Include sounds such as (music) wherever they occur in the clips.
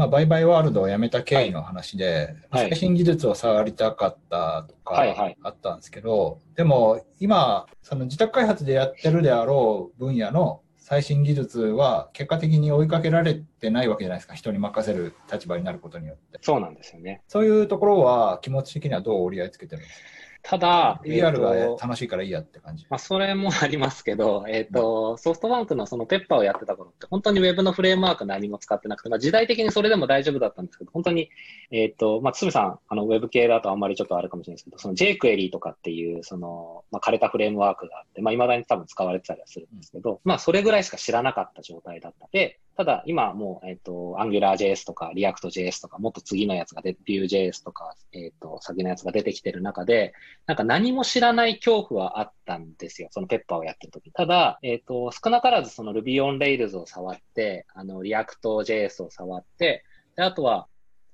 まあ、売買ワールドを辞めた経緯の話で、はい。最新技術を触りたかったとかはいはい。あったんですけど、でも今、その自宅開発でやってるであろう分野の最新技術は結果的に追いかけられてないわけじゃないですか、人に任せる立場になることによって。そうなんですよね。そういうところは気持ち的にはどう折り合いつけてるんですか？ただ、?VR えーがと楽しいからいいやって感じ。まあ、それもありますけど、えっ、と、ソフトバンクのそのペッパーをやってた頃って、本当にウェブのフレームワーク何も使ってなくて、まあ、時代的にそれでも大丈夫だったんですけど、本当に、えっ、と、まあ、つぶさん、あの、ウェブ系だとあんまりちょっとあるかもしれないですけど、その jQuery とかっていう、その、まあ、枯れたフレームワークがあって、まあ、未だに多分使われてたりはするんですけど、まあ、それぐらいしか知らなかった状態だったで、ただ、今もう、えっ、と、AngularJS とか ReactJS とか、もっと次のやつが出、Vue.js とか、えっ、と、先のやつが出てきてる中で、なんか何も知らない恐怖はあったんですよ。そのペッパーをやってる時ただ、えっ、と、少なからずその Ruby on Rails を触って、あの、React.js を触って、で、あとは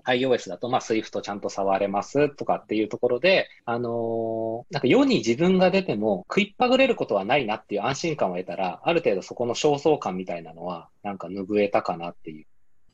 iOS だと、まあ、Swift ちゃんと触れますとかっていうところで、あのーなんか世に自分が出ても食いっぱぐれることはないなっていう安心感を得たら、ある程度そこの焦燥感みたいなのは、なんか拭えたかなっていう。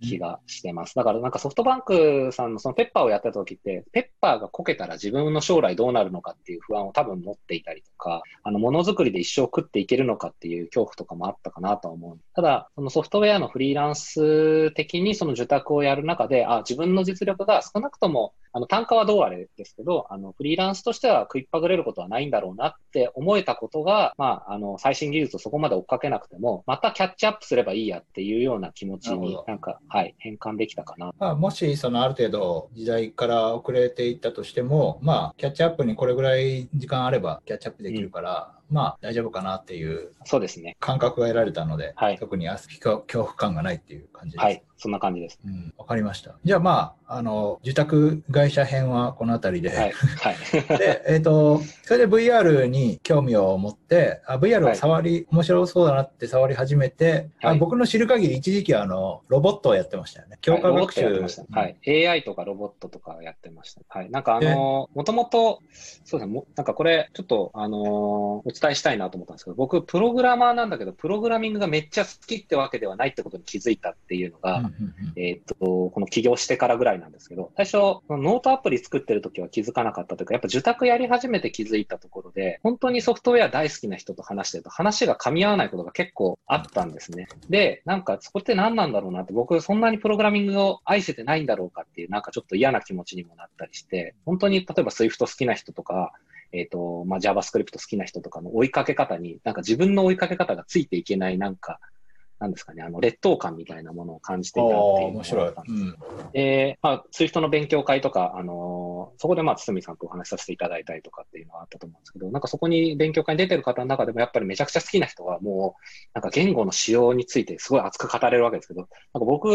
気がしてます。だからなんかソフトバンクさんのそのペッパーをやった時って、ペッパーがこけたら自分の将来どうなるのかっていう不安を多分持っていたりとか、あの、ものづくりで一生食っていけるのかっていう恐怖とかもあったかなと思う。ただ、そのソフトウェアのフリーランス的にその受託をやる中で、あ、自分の実力が少なくとも、あの、単価はどうあれですけど、あの、フリーランスとしては食いっぱぐれることはないんだろうなって思えたことが、まあ、あの、最新技術をそこまで追っかけなくても、またキャッチアップすればいいやっていうような気持ちになんか、はい、変換できたかな。まあ、もしそのある程度時代から遅れていったとしても、まあ、キャッチアップにこれぐらい時間あればキャッチアップできるから、まあ大丈夫かなっていうそうですね。感覚が得られたので、はい特に恐恐怖感がないっていう感じです。はい、そんな感じです。うん、わかりました。じゃあまあ、あの、受託会社編はこの辺りで、はい、はい。(laughs) で、えっ、と、それで VR に興味を持って、あ VR を触り、面白そうだなって触り始めて、はいあ僕の知る限り一時期あの、ロボットをやってましたよね。強化はいロボッ学習。トやってました。はい。AI とかロボットとかやってました。はい。なんかあのー、もともと、そうですね、もなんかこれ、ちょっと、あのーお伝えしたいなと思ったんですけど、僕、プログラマーなんだけど、プログラミングがめっちゃ好きってわけではないってことに気づいたっていうのが、うんえっと、この起業してからぐらいなんですけど、最初、ノートアプリ作ってる時は気づかなかったというか、やっぱ受託やり始めて気づいたところで、本当にソフトウェア大好きな人と話してると話が噛み合わないことが結構あったんですね。で、なんかそこって何なんだろうなって、僕そんなにプログラミングを愛せてないんだろうかっていう、なんかちょっと嫌な気持ちにもなったりして、本当に例えば Swift 好きな人とか、えっ、と、まあ、JavaScript 好きな人とかの追いかけ方に、なんか自分の追いかけ方がついていけない、なんか、なんですかね、あの、劣等感みたいなものを感じていたっていうのが面白いあったんですうんで、まあ、ツイフトの勉強会とか、あのーそこでまあ、堤さんとお話しさせていただいたりとかっていうのはあったと思うんですけど、なんかそこに勉強会に出てる方の中でもやっぱりめちゃくちゃ好きな人はもう、なんか言語の使用についてすごい熱く語れるわけですけど、なんか僕、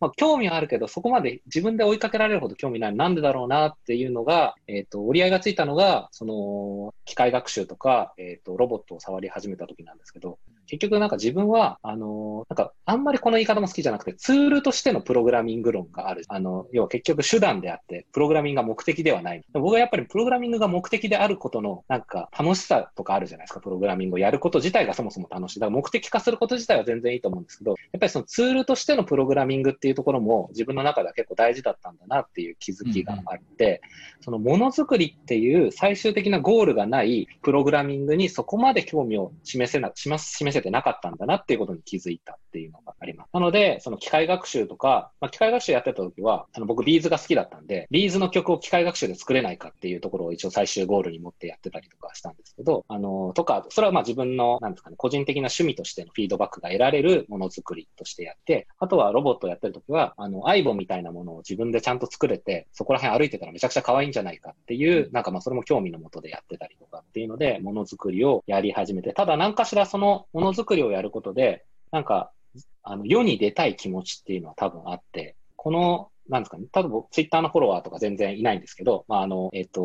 まあ、興味はあるけど、そこまで自分で追いかけられるほど興味ない。なんでだろうなっていうのが、えっ、と、折り合いがついたのが、その、機械学習とか、えっ、と、ロボットを触り始めた時なんですけど、結局なんか自分は、あの、なんかあんまりこの言い方も好きじゃなくて、ツールとしてのプログラミング論がある。あの、要は結局手段であって、プログラミングが目的ではない。僕はやっぱりプログラミングが目的であることの、なんか楽しさとかあるじゃないですか、プログラミングをやること自体がそもそも楽しい。だから目的化すること自体は全然いいと思うんですけど、やっぱりそのツールとしてのプログラミングっていうところも自分の中では結構大事だったんだなっていう気づきがあって、そのものづくりっていう最終的なゴールがないプログラミングにそこまで興味を示せな、します示せてなかったんだなっていうことに気づいた。っていうのがあります。なので、その機械学習とか、まあ、機械学習やってた時は、あの僕 B'z が好きだったんで、 B'z の曲を機械学習で作れないかっていうところを一応最終ゴールに持ってやってたりとかしたんですけど、あの、とか、それはまあ自分の、なんですかね、個人的な趣味としてのフィードバックが得られるものづくりとしてやって、あとはロボットをやってる時は、あの、アイボンみたいなものを自分でちゃんと作れて、そこら辺歩いてたらめちゃくちゃ可愛いんじゃないかっていう、なんかまあそれも興味のもとでやってたりとかっていうので、ものづくりをやり始めて、ただ何かしらそのものづくりをやることで、なんか、あの、世に出たい気持ちっていうのは多分あって、この、なんですかね、多分ツイッターのフォロワーとか全然いないんですけど、まあ、あの、えっ、と、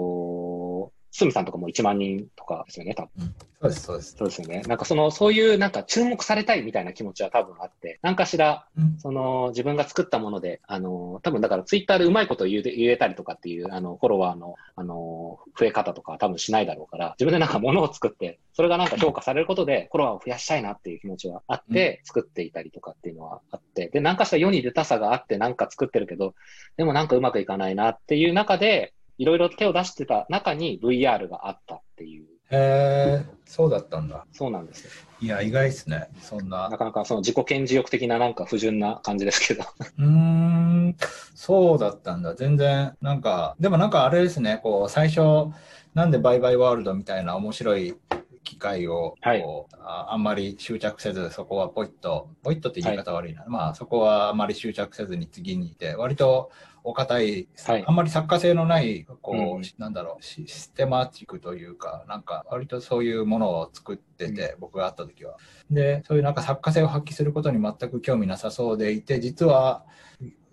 すみさんとかも1万人とかですよね、多分。そうです、そうです。そうですよね。なんかその、そういうなんか注目されたいみたいな気持ちは多分あって、なんかしら、うんその自分が作ったもので、あの、多分だからツイッターでうまいこと言え言えたりとかっていう、あの、フォロワーの、あの、増え方とかは多分しないだろうから、自分でなんか物を作って、それがなんか評価されることで、フォロワーを増やしたいなっていう気持ちはあって、作っていたりとかっていうのはあって、で、なんかした世に出たさがあってなんか作ってるけど、でもなんかうまくいかないなっていう中で、いろいろ手を出してた中に VR があったっていう、へえ、そうだったんだ。そうなんですよ。いや、意外ですね。そんなな。かなかその自己顕示欲的ななんか不純な感じですけど。うーん、そうだったんだ。全然、なんか、でもなんかあれですね、こう、最初、なんでバイバイワールドみたいな面白い機会を、はい。こうああんまり執着せず、そこはポイッと、ポイッとって言い方悪いな。まあ、そこはあんまり執着せずに次にいて、割とお堅い、はい。あんまり作家性のない、こう、うんなんだろう、システマチックというか、なんか、割とそういうものを作ってて、僕が会った時は。で、そういうなんか作家性を発揮することに全く興味なさそうでいて、実は、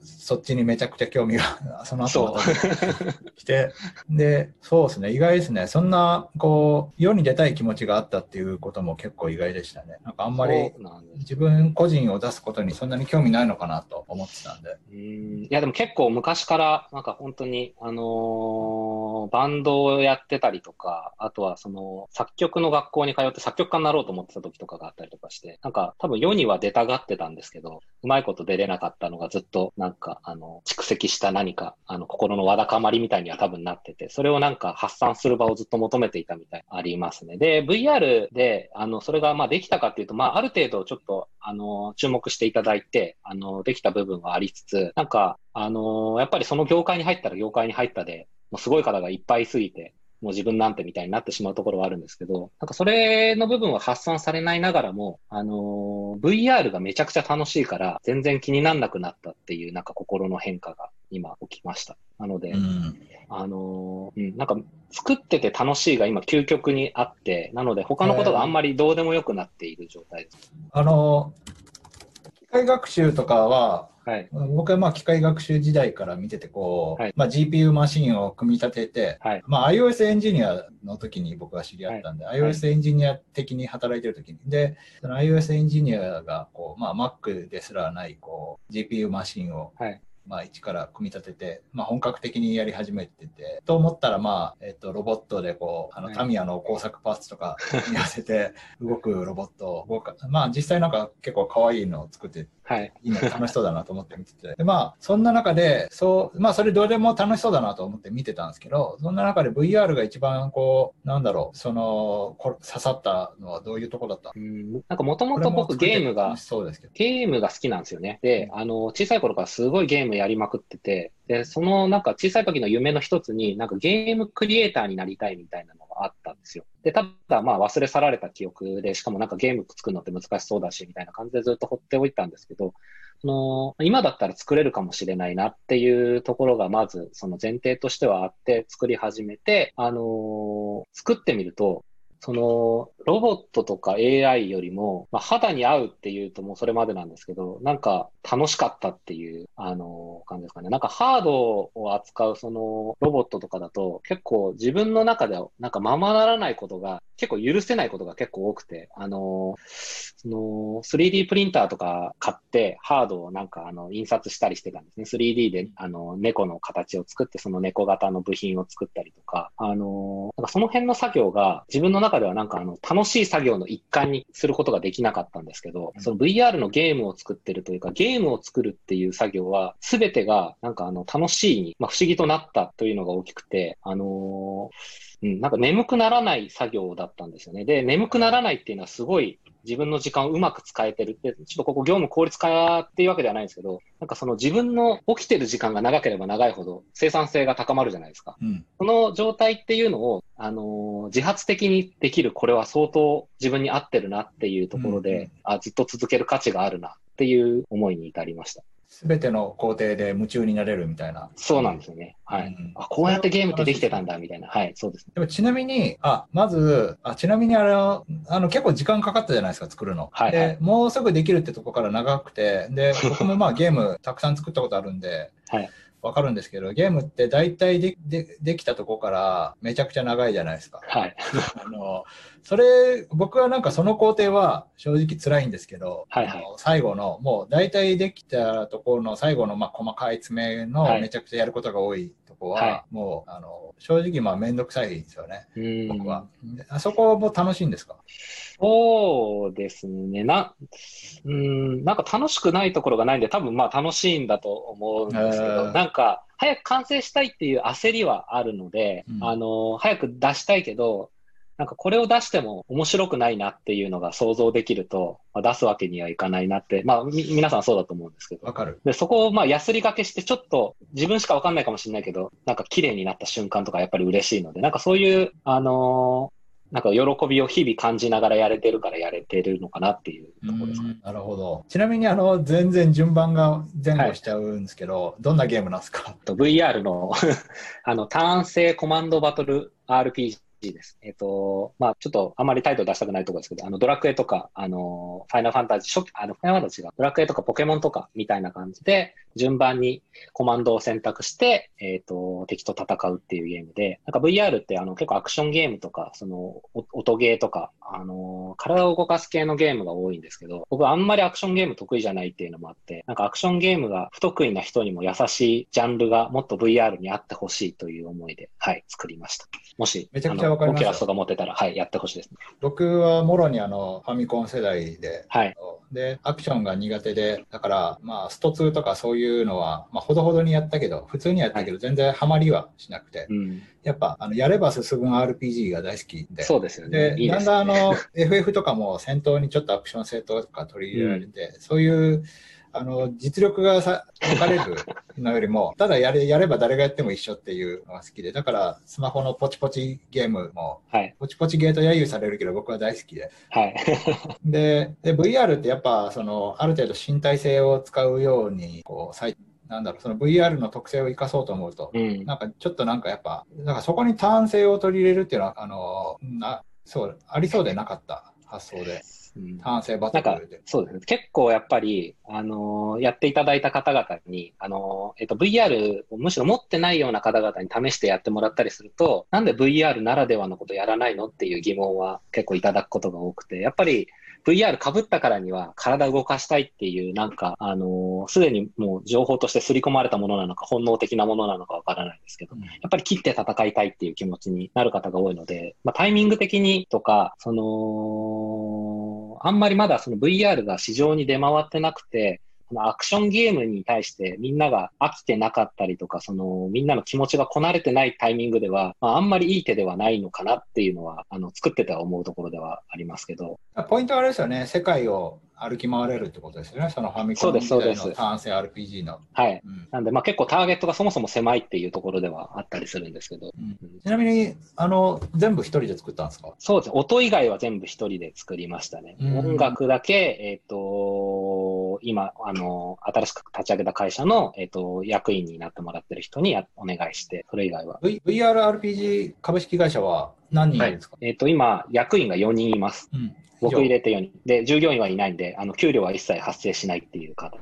そっちにめちゃくちゃ興味が、(laughs) その後来て、で、そうですね、意外ですね。そんな、こう、世に出たい気持ちがあったっていうことも結構意外でしたね。なんかあんまり自分個人を出すことにそんなに興味ないのかなと思ってたんで。うーんいや、でも結構昔から、なんか本当に、あのーバンドをやってたりとか、あとはその、作曲の学校に通って作曲家になろうと思ってた時とかがあったりとかして、なんか多分世には出たがってたんですけど、うまいこと出れなかったのがずっと、なんか、あの、蓄積した何か、あの、心のわだかまりみたいには多分なってて、それをなんか発散する場をずっと求めていたみたいありますね。で、VR で、あの、それがまあできたかっていうと、まあある程度ちょっと、あの、注目していただいて、あの、できた部分はありつつ、なんか、あの、やっぱりその業界に入ったら業界に入ったで、もうすごい方がいっぱいすぎて、もう自分なんてみたいになってしまうところはあるんですけど、なんかそれの部分は発散されないながらも、あのー VR がめちゃくちゃ楽しいから、全然気にならなくなったっていう、なんか心の変化が今起きました。なので、うん。あのーうん、なんか作ってて楽しいが今究極にあって、なので他のことがあんまりどうでもよくなっている状態です。あの、機械学習とかは、はい。僕はまあ機械学習時代から見ててこう、はい。まあ、GPU マシンを組み立てて、はい。まあ、iOS エンジニアの時に僕は知り合ったんで、はい。iOS エンジニア的に働いてる時に。でその iOS エンジニアがこう、まあ、Mac ですらないこう GPU マシンを、はい。まあ、一から組み立てて、まあ、本格的にやり始めててと思ったら、まあえっと、ロボットでこうあのはい。タミヤの工作パーツとか組み合わせて動くロボットを動かまあ実際なんか結構可愛いのを作ってはい。いいね、楽しそうだなと思って見てて。で、まあ、そんな中で、そう、まあ、それどれも楽しそうだなと思って見てたんですけど、そんな中で VR が一番こう、なんだろう、その、こ刺さったのはどういうとこだった？うん、なんかもともこと僕ゲームがそうですけど。ゲームが好きなんですよね。で、あの、小さい頃からすごいゲームやりまくってて、で、そのなんか小さい時の夢の一つに、なんかゲームクリエイターになりたいみたいなのがあったんですよ。で、ただまあ忘れ去られた記憶で、しかもなんかゲーム作るのって難しそうだし、みたいな感じでずっと放っておいたんですけど、その、今だったら作れるかもしれないなっていうところがまずその前提としてはあって作り始めて、あの作ってみると、その、ロボットとか AI よりも、まあ、肌に合うっていうともうそれまでなんですけど、なんか楽しかったっていう、あの、感じですかね。なんかハードを扱うそのロボットとかだと、結構自分の中ではなんかままならないことが、結構許せないことが結構多くて、あの、その 3D プリンターとか買ってハードをなんかあの印刷したりしてたんですね。3D であの猫の形を作ってその猫型の部品を作ったりとか、あの、なんかその辺の作業が自分の中ではなんかあの楽しい作業の一環にすることができなかったんですけど、その VR のゲームを作ってるというかゲームを作るっていう作業は全てがなんかあの楽しいに、まあ、不思議となったというのが大きくて、あのうん、なんか眠くならない作業だったんですよね。で、眠くならないっていうのはすごい自分の時間をうまく使えてるって、ちょっとここ業務効率化っていうわけではないんですけど、なんかその自分の起きてる時間が長ければ長いほど生産性が高まるじゃないですか。うん。その状態っていうのを、あのー自発的にできる、これは相当自分に合ってるなっていうところで、うんうんあずっと続ける価値があるなっていう思いに至りました。すべての工程で夢中になれるみたいな。そうなんですよね。はい。うんあ、こうやってゲームってできてたんだ、みたいな。はい、そうですね。でもちなみに、あ、まず、あちなみにあの、あの結構時間かかったじゃないですか、作るの。はいはいで、もうすぐできるってとこから長くて、で、僕もまあゲームたくさん作ったことあるんで、はいわかるんですけど、ゲームって大体ででできたとこからめちゃくちゃ長いじゃないですか。はい。(laughs) あの、それ、僕はなんかその工程は正直辛いんですけど、はいはい。最後の、もう大体できたところの最後のまあ細かい詰めのはい。めちゃくちゃやることが多いとこは、はもう、あの、正直まあめんどくさいですよね、うん僕は。であそこも楽しいんですか？そうですね。な、うん、なんか楽しくないところがないんで、多分まあ楽しいんだと思うんですけど、なんか早く完成したいっていう焦りはあるので、うん。あの、早く出したいけど、なんかこれを出しても面白くないなっていうのが想像できると、まあ、出すわけにはいかないなって、まあみ皆さんそうだと思うんですけどわ。かる。で、そこをまあ、やすりがけして、ちょっと自分しかわかんないかもしれないけど、なんか綺麗になった瞬間とかやっぱり嬉しいので、なんかそういう、あのーなんか喜びを日々感じながらやれてるからやれてるのかなっていうところですね。なるほど。ちなみに、あの、全然順番が前後しちゃうんですけど、どんなゲームなんですか？と VR の (laughs) あの、単性コマンドバトル RPG いです。えっと、まあちょっとあまりタイトル出したくないところですけど、あの、ドラクエとか、あの、ファイナルファンタジー、初期、あの、ファイナルファンタジーが、ドラクエとかポケモンとかみたいな感じで、順番にコマンドを選択して、えっと、敵と戦うっていうゲームで、なんか VR ってあの、結構アクションゲームとか、その、お音ゲーとか、あの、体を動かす系のゲームが多いんですけど、僕はあんまりアクションゲーム得意じゃないっていうのもあって、なんかアクションゲームが不得意な人にも優しいジャンルがもっと VR にあってほしいという思いで、はい、作りました。もし、めちゃくちゃわかりますオキュラストが持ってたら、はい、やってほしいですね。僕はもろにあの、ファミコン世代で、はい。で、アクションが苦手で、だから、まあ、スト2とかそういうのは、まあ、ほどほどにやったけど、普通にやったけど、全然ハマりはしなくて、うん。やっぱ、あの、やれば進む RPG が大好きで、そうですよね。で、いいですね。だんだんあの、FF とかも戦闘にちょっとアクション性とか取り入れられて、そういう、あの、実力がさ、分かれるのよりも、(laughs) ただやれ、やれば誰がやっても一緒っていうのが好きで、だから、スマホのポチポチゲームも、はい。ポチポチゲート揶揄されるけど、僕は大好きで。はい。(laughs) で、で、VR ってやっぱ、その、ある程度身体性を使うように、こう、さいなんだろう、その VR の特性を生かそうと思うと、うん。なんかちょっとなんかやっぱ、なんかそこに単性を取り入れるっていうのは、あの、な、そう、ありそうでなかった発想で、うん単性バトルで。そうですね。結構やっぱり、あのーやっていただいた方々に、あのーえっと、VR をむしろ持ってないような方々に試してやってもらったりすると、なんで VR ならではのことやらないのっていう疑問は結構いただくことが多くて、やっぱり VR 被ったからには体を動かしたいっていう、なんか、あのーすでにもう情報として刷り込まれたものなのか、本能的なものなのかわからないんですけど、うんやっぱり切って戦いたいっていう気持ちになる方が多いので、まあ、タイミング的にとか、その、あんまりまだその VR が市場に出回ってなくて、アクションゲームに対してみんなが飽きてなかったりとか、そのみんなの気持ちがこなれてないタイミングでは、まあ、あんまりいい手ではないのかなっていうのは、あの、作ってては思うところではありますけど。ポイントはあれですよね、世界を歩き回れるってことですよね、そのファミコン時代そうですそうですの単性 RPG の。はい。うんなんで、まあ結構ターゲットがそもそも狭いっていうところではあったりするんですけど。うんちなみに、あの、全部一人で作ったんですか？そうですね。音以外は全部一人で作りましたね。うん音楽だけ、えっ、と、今、あの、新しく立ち上げた会社の、えっ、と、役員になってもらってる人にやお願いして、それ以外は。v ?VRRPG 株式会社は何人いるんですか、えっ、と、今、役員が4人います。うん僕入れて4人。で、従業員はいないんで、あの、給料は一切発生しないっていう形で。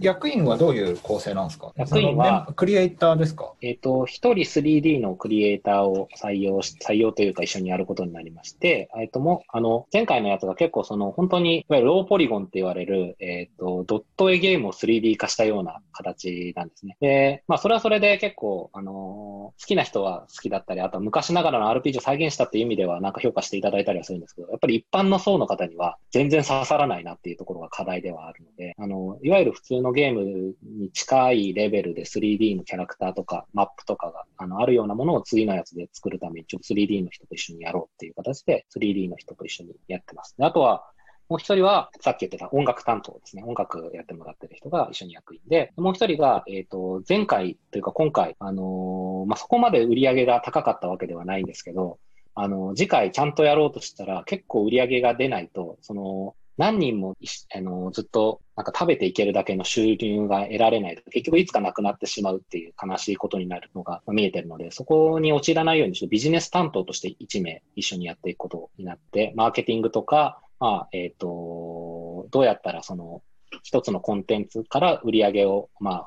役員はどういう構成なんですか？役員はクリエイターですか？えっ、と、一人 3D のクリエイターを採用し、採用というか一緒にやることになりまして、えっ、とも、あの、前回のやつが結構その、本当に、いわゆるローポリゴンって言われる、えっ、と、ドット絵ゲームを 3D 化したような形なんですね。で、まあ、それはそれで結構、あのー好きな人は好きだったり、あとは昔ながらの RPG を再現したっていう意味では、なんか評価していただいたりはするんですけど、やっぱり一般の層の方には全然刺さらないなっていうところが課題ではあるので、あの、いわゆる普通通のゲームに近いレベルで 3D のキャラクターとかマップとかがあのあるようなものを次のやつで作るために、ちょっと 3D の人と一緒にやろうっていう形で 3D の人と一緒にやってます。であとは、もう一人は、さっき言ってた音楽担当ですね。音楽やってもらってる人が一緒に役員で、もう一人が、えっ、と、前回というか今回、あのーまあ、そこまで売り上げが高かったわけではないんですけど、あの、次回ちゃんとやろうとしたら結構売り上げが出ないと、その、何人もあのずっとなんか食べていけるだけの収入が得られないと、結局いつかなくなってしまうっていう悲しいことになるのが見えてるので、そこに陥らないようにちょっとビジネス担当として1名一緒にやっていくことになって、マーケティングとか、まあ、えっ、と、どうやったらその一つのコンテンツから売り上げを、まあ、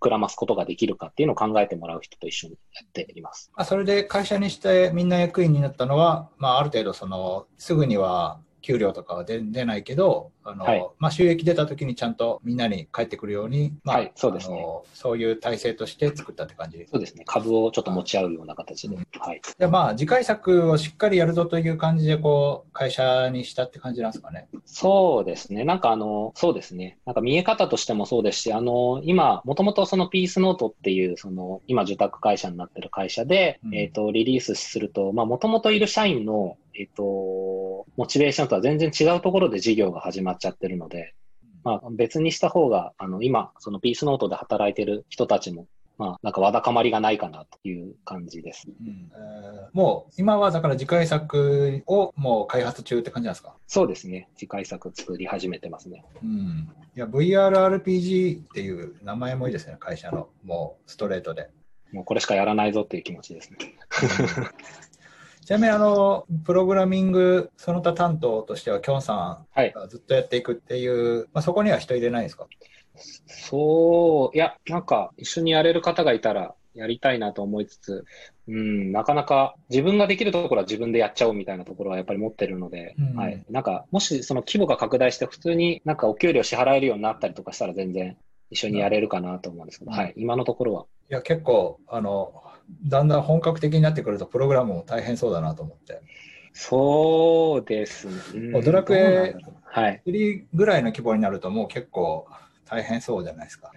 膨らますことができるかっていうのを考えてもらう人と一緒にやっています。あそれで会社にしてみんな役員になったのは、まあ、ある程度その、すぐには給料とかは出ないけど、あのはいまあ、収益出た時にちゃんとみんなに返ってくるように、まあはいそうですねそういう体制として作ったって感じ。そうですね。株をちょっと持ち合うような形で。はい。でまあ、次回作をしっかりやるぞという感じで、こう、会社にしたって感じなんですかね。そうですね。なんかあの、そうですね。なんか見え方としてもそうですし、あの、今、もともとそのピースノートっていう、その、今受託会社になってる会社で、うんえっ、と、リリースすると、まあ、もともといる社員の、えっ、と、モチベーションとは全然違うところで事業が始まっちゃってるので、まあ、別にした方が、あの、今、そのピースノートで働いてる人たちも、まあ、なんかわだかまりがないかなという感じです。うんえーもう、今はだから次回作をもう開発中って感じなんですか？そうですね。次回作作り始めてますね。うん。いや、VRRPG っていう名前もいいですね、会社の。もう、ストレートで。もうこれしかやらないぞっていう気持ちですね。ちなみに、あの、プログラミング、その他担当としては、キョンさはいん。がずっとやっていくっていう、まあ、そこには人入れないんですか？そう、いや、なんか一緒にやれる方がいたらやりたいなと思いつつ、うん、なかなか自分ができるところは自分でやっちゃおうみたいなところはやっぱり持ってるので、うんはい。なんか、もしその規模が拡大して普通になんかお給料支払えるようになったりとかしたら全然一緒にやれるかなと思うんですけど、うんはい。今のところは。いや、結構、あの、だんだん本格的になってくると、プログラムも大変そうだなと思って。そうですね。うんドラクエどうなんだろうはい。3ぐらいの規模になると、もう結構大変そうじゃないですか。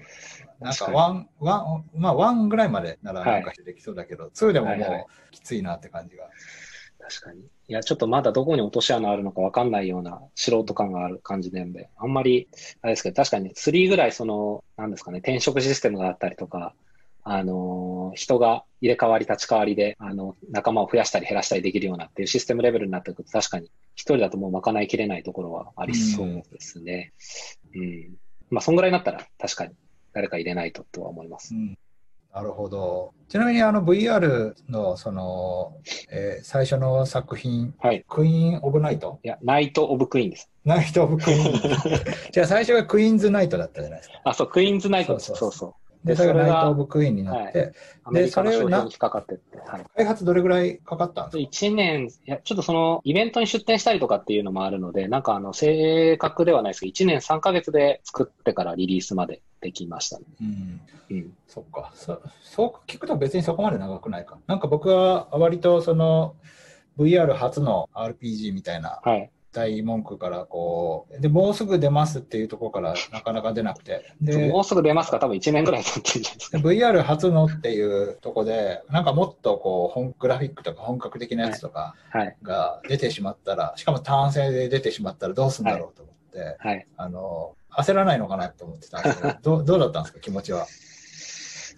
なんか確かに one、one、まあ one ぐらいまでならなんかできそうだけど、2でもはいはいもうきついなって感じが。確かに。いや、ちょっとまだどこに落とし穴あるのかわかんないような素人感がある感じなんで、あんまり、あれですけど、確かに3ぐらいその、なんですかね、転職システムがあったりとか、あのー人が入れ替わり立ち替わりで、あの、仲間を増やしたり減らしたりできるようなっていうシステムレベルになってくると、確かに一人だともう賄いきれないところはありそうですね。うん。まあ、そんぐらいになったら確かに誰か入れないととは思いますう。んなるほど。ちなみにあの VR のその、えー最初の作品、はい。クイーン・オブ・ナイト？いや、ナイト・オブ・クイーンです。ナイト・オブ・クイーン。(laughs) じゃあ最初がクイーンズ・ナイトだったじゃないですか。あ、そう、クイーンズ・ナイトです。そそうそううそう。で、それがナイト・それがオブ・クイーンになって、アメリカのそれを引っかかってって。はい。開発どれぐらいかかったんですか？1年、いや、ちょっとその、イベントに出展したりとかっていうのもあるので、なんかあの、正確ではないですけど、1年3ヶ月で作ってからリリースまでできましたね。うん。うん。そっかそ。そう聞くと別にそこまで長くないか。なんか僕は割とその VR 初の RPG みたいなはい。大文句からこう、で、もうすぐ出ますっていうところからなかなか出なくて。でも、うすぐ出ますか？多分1年ぐらい経ってるんじゃないですか。VR 初のっていうとこで、なんかもっとこう、本グラフィックとか本格的なやつとかはい。が出てしまったら、しかも単性で出てしまったらどうするんだろうと思って、はい。あの、焦らないのかなと思ってたんですけど、(laughs) どうどうだったんですか、気持ちは。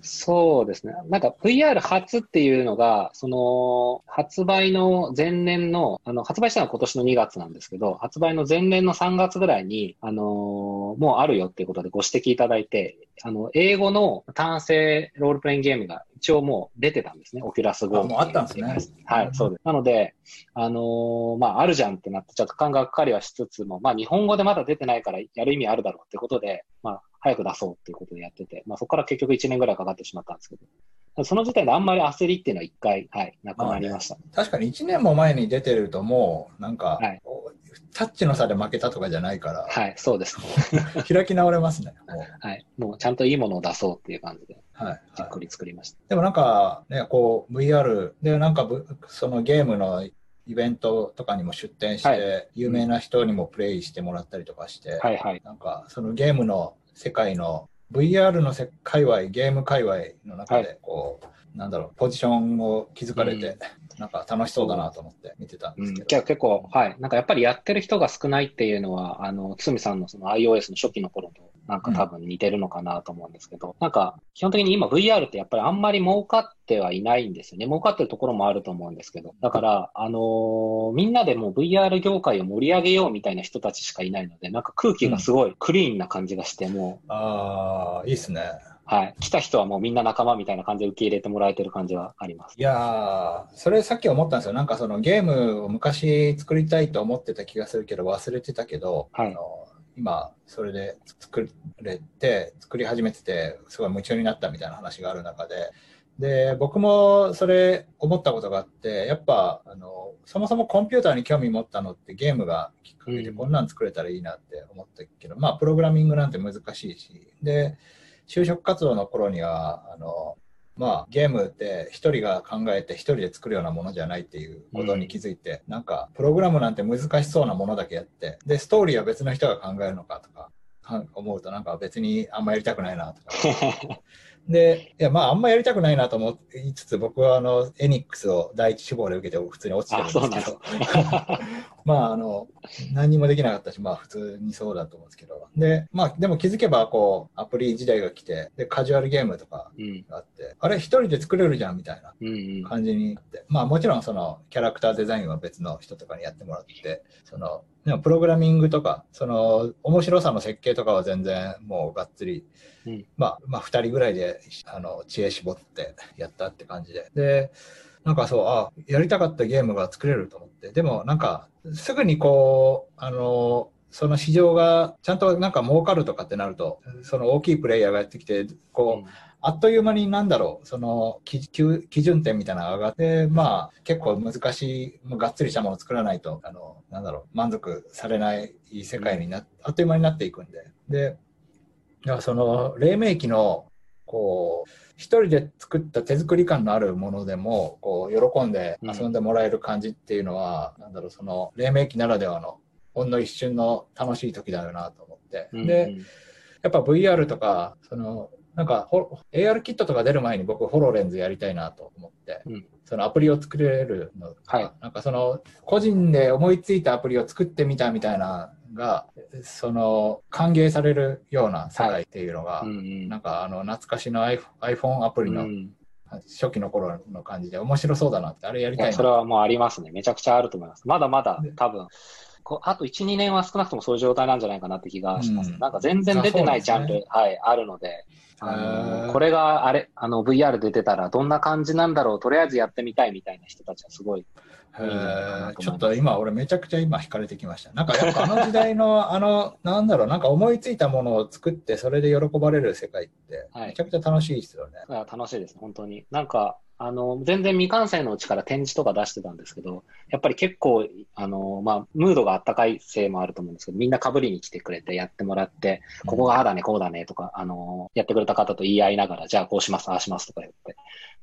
そうですね。なんか VR 初っていうのが、その発売の前年の、あの、発売したのは今年の2月なんですけど、発売の前年の3月ぐらいに、あのーもうあるよっていうことでご指摘いただいて、あの、英語の単性ロールプレインゲームが一応もう出てたんですね。オキュラス GO あもうあったんですねはい、うんそうです。なので、あのーまあ、あるじゃんってなって、ちょっと感がかかりはしつつも、まあ、日本語でまだ出てないからやる意味あるだろうってことで、まあ、早く出そうっていうことでやってて、まあ、そこから結局1年ぐらいかかってしまったんですけど、その時点であんまり焦りっていうのは一回、はい、なくなりました。確かに1年も前に出てるともう、なんか、はいタッチの差で負けたとかじゃないから、はい、そうです。(laughs) 開き直れますね。もうはい。もうちゃんといいものを出そうっていう感じで、はいじっくり作りました。でもなんか、ね、こう VR で、なんかぶそのゲームのイベントとかにも出展して、はい有名な人にもプレイしてもらったりとかして、はいはい。なんかそのゲームの世界の VR のせ界隈、ゲーム界隈の中はで、こう、なんだろう、ポジションを築かれて、なんか楽しそうだなと思って見てたんうん、ですけど。じゃあ結構、はい。なんかやっぱりやってる人が少ないっていうのは、あの、つみさんのその iOS の初期の頃と、なんか多分似てるのかなと思うんですけど、なんか基本的に今 VR ってやっぱりあんまり儲かってはいないんですよね。儲かってるところもあると思うんですけど。だから、あのーみんなでもう VR 業界を盛り上げようみたいな人たちしかいないので、なんか空気がすごいクリーンな感じがして、もう、ああ、いいっすね。はい。来た人はもうみんな仲間みたいな感じで受け入れてもらえてる感じはあります。いやー、それさっき思ったんですよ。なんかそのゲームを昔作りたいと思ってた気がするけど忘れてたけど、はいあの今それで作れて作り始めててすごい夢中になったみたいな話がある中でで僕もそれ思ったことがあってやっぱあのそもそもコンピューターに興味持ったのってゲームがきっかけでこんなん作れたらいいなって思ったけど、うん、まあプログラミングなんて難しいしで就職活動の頃にはあのまあ、ゲームって一人が考えて一人で作るようなものじゃないっていうことに気づいて、うん、なんかプログラムなんて難しそうなものだけやってでストーリーは別の人が考えるのかとか思うとなんか別にあんまやりたくないなとか (laughs) で、いや、まあ、あんまやりたくないなと思いつつ、僕はあの、エニックスを第一志望で受けて普通に落ちてるんですけど、(laughs) まあ、あの、何にもできなかったし、まあ、普通にそうだと思うんですけど、で、まあ、でも気づけば、こう、アプリ時代が来て、で、カジュアルゲームとかがあって、うん、あれ、一人で作れるじゃんみたいな感じになって、うんうん、まあ、もちろん、その、キャラクターデザインは別の人とかにやってもらって、その、でもプログラミングとか、その、面白さの設計とかは全然もうがっつり、うん、まあ、まあ、2人ぐらいで、あの、知恵絞ってやったって感じで。で、なんかそう、あ、やりたかったゲームが作れると思って。でも、なんか、すぐにこう、あの、その市場がちゃんとなんか儲かるとかってなると、その大きいプレイヤーがやってきて、こう、うんあっという間になんだろう、その基準点みたいなのが上がって、まあ結構難しい、がっつりしたものを作らないと、あの、なんだろう、満足されない世界にな、っあっという間になっていくんで。で、だからその黎明期の、こう、一人で作った手作り感のあるものでも、こう、喜んで遊んでもらえる感じっていうのは、うん、なんだろう、その黎明期ならではの、ほんの一瞬の楽しい時だよなと思って。で、やっぱ VR とか、その、なんか AR キットとか出る前に僕ホロレンズやりたいなと思って、うん、そのアプリを作れるのはい、なんかその個人で思いついたアプリを作ってみたみたいながその歓迎されるような世界っていうのが、はい。うんうん、なんかあの懐かしの iPhone アプリの、初期の頃の感じで面白そうだなってあれやりたいな。それはもうありますね。めちゃくちゃあると思います。まだまだ多分あと1、2年は少なくともそういう状態なんじゃないかなって気がします。うん、なんか全然出てないジャンル、ね、はい、あるので、あのこれがあれ、あの VR で出てたらどんな感じなんだろう、とりあえずやってみたいみたいな人たちはすごいちょっと今、俺めちゃくちゃ今惹かれてきました。なんかやっぱあの時代の、あの、なんだろう、なんか思いついたものを作って、それで喜ばれる世界って、めちゃくちゃ楽しいですよね。はい、楽しいです、本当に。なんか、あの、全然未完成のうちから展示とか出してたんですけど、やっぱり結構、あの、まあ、ムードがあったかいせいもあると思うんですけど、みんなかぶりに来てくれてやってもらって、ここがああだね、こうだねとか、あの、やってくれた方と言い合いながら、じゃあこうします、ああしますとか言って、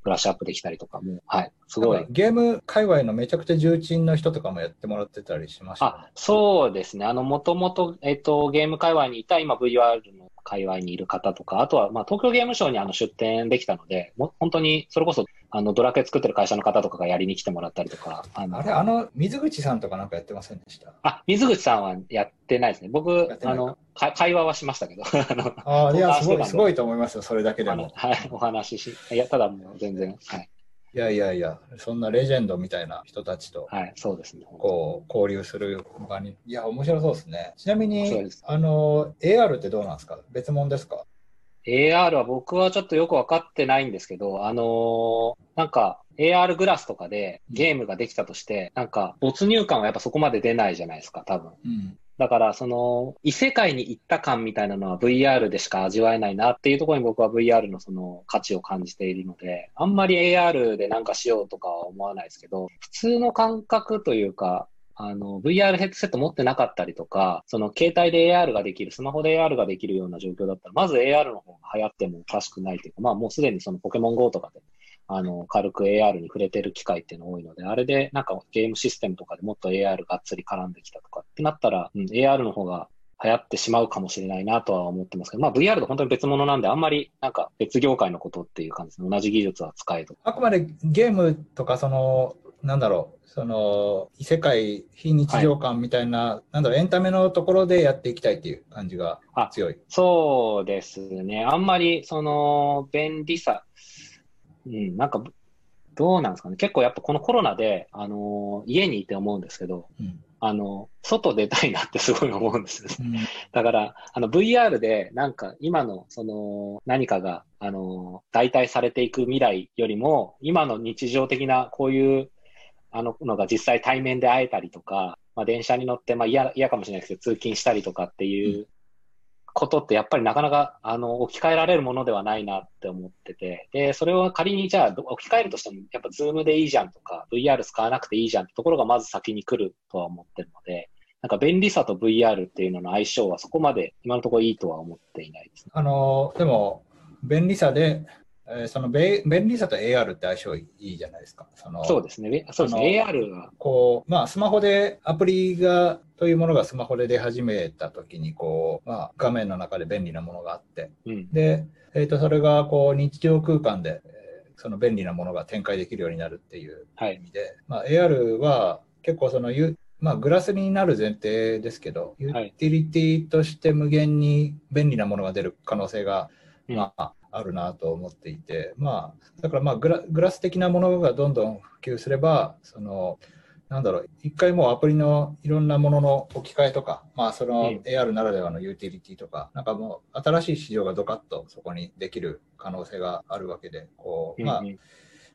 ブラッシュアップできたりとかも、はい、すごい。ゲーム界隈のめちゃくちゃ重鎮の人とかもやってもらってたりしました、ね、あ、そうですね。あの、もともと、えっと、ゲーム界隈にいた今 VR の界隈にいる方とか、あとは、まあ、東京ゲームショウにあの出展できたので、も本当にそれこそ、あの、ドラクエ作ってる会社の方とかがやりに来てもらったりとか。あのあれ、あの、水口さんとかなんかやってませんでした？あ、水口さんはやってないですね。僕、あの、会話はしましたけど。ああ、いや、(laughs) すごい、すごいと思いますよ、それだけでも。はい、お話しし、いや、ただもう全然、はい。いやいやいや、そんなレジェンドみたいな人たちと、はい、そうですね。こう、交流する場に。いや、面白そうですね。ちなみに、あの、AR ってどうなんですか？別物ですか？AR は僕はちょっとよく分かってないんですけど、あのー、なんか AR グラスとかでゲームができたとして、なんか没入感はやっぱそこまで出ないじゃないですか、多分。うんだから、その、異世界に行った感みたいなのは VR でしか味わえないなっていうところに僕は VR のその価値を感じているので、あんまり AR でなんかしようとかは思わないですけど、普通の感覚というか、あの、VR ヘッドセット持ってなかったりとか、その携帯で AR ができる、スマホで AR ができるような状況だったら、まず AR の方が流行ってもおかしくないというか、まあもうすでにそのポケモン GO とかであの、軽く AR に触れてる機会っていうの多いので、あれでなんかゲームシステムとかでもっと AR がっつり絡んできたとかってなったら、うん、AR の方が流行ってしまうかもしれないなとは思ってますけど、まあ VR と本当に別物なんで、あんまりなんか別業界のことっていう感じで。同じ技術は使えど。あくまでゲームとかその、なんだろう、その異世界、非日常感みたいな、はい、なんだろう、エンタメのところでやっていきたいっていう感じが強い。そうですね。あんまりその便利さ、うん、なんかどうなんですかね。結構やっぱこのコロナで、あのー、家にいて思うんですけど、うん、あの、外出たいなってすごい思うんですうん、だから、あの、VR でなんか今のその何かが、あのー、代替されていく未来よりも、今の日常的なこういうあののが実際対面で会えたりとか、まあ、電車に乗って、まあ嫌、嫌かもしれないですけど、通勤したりとかっていうことって、やっぱりなかなか、あの、置き換えられるものではないなって思ってて、で、それを仮にじゃあ、置き換えるとしても、やっぱズームでいいじゃんとか、VR 使わなくていいじゃんってところがまず先に来るとは思ってるので、なんか便利さと VR っていうのの相性はそこまで今のところいいとは思っていないですね。あの、でも、便利さで、えーそのべ便利さと AR って相性いいじゃないですか。そのそうですね。そうですね。AR は、こう、まあ、スマホで、アプリが、というものがスマホで出始めたときに、こう、まあ、画面の中で便利なものがあって、うん。で、えっ、と、それが、こう、日常空間で、えーその便利なものが展開できるようになるっていうはい。意味で、まあ、AR は結構その、ゆまあ、グラスになる前提ですけど、ユーティリティとして無限に便利なものが出る可能性が、うんまあ、あるなと思っていて、まあ、だからまあグラ、グラス的なものがどんどん普及すれば、その、なんだろう、一回もうアプリのいろんなものの置き換えとか、まあ、そのうん。AR ならではのユーティリティとか、なんかもう新しい市場がドカッとそこにできる可能性があるわけで、こう、まあ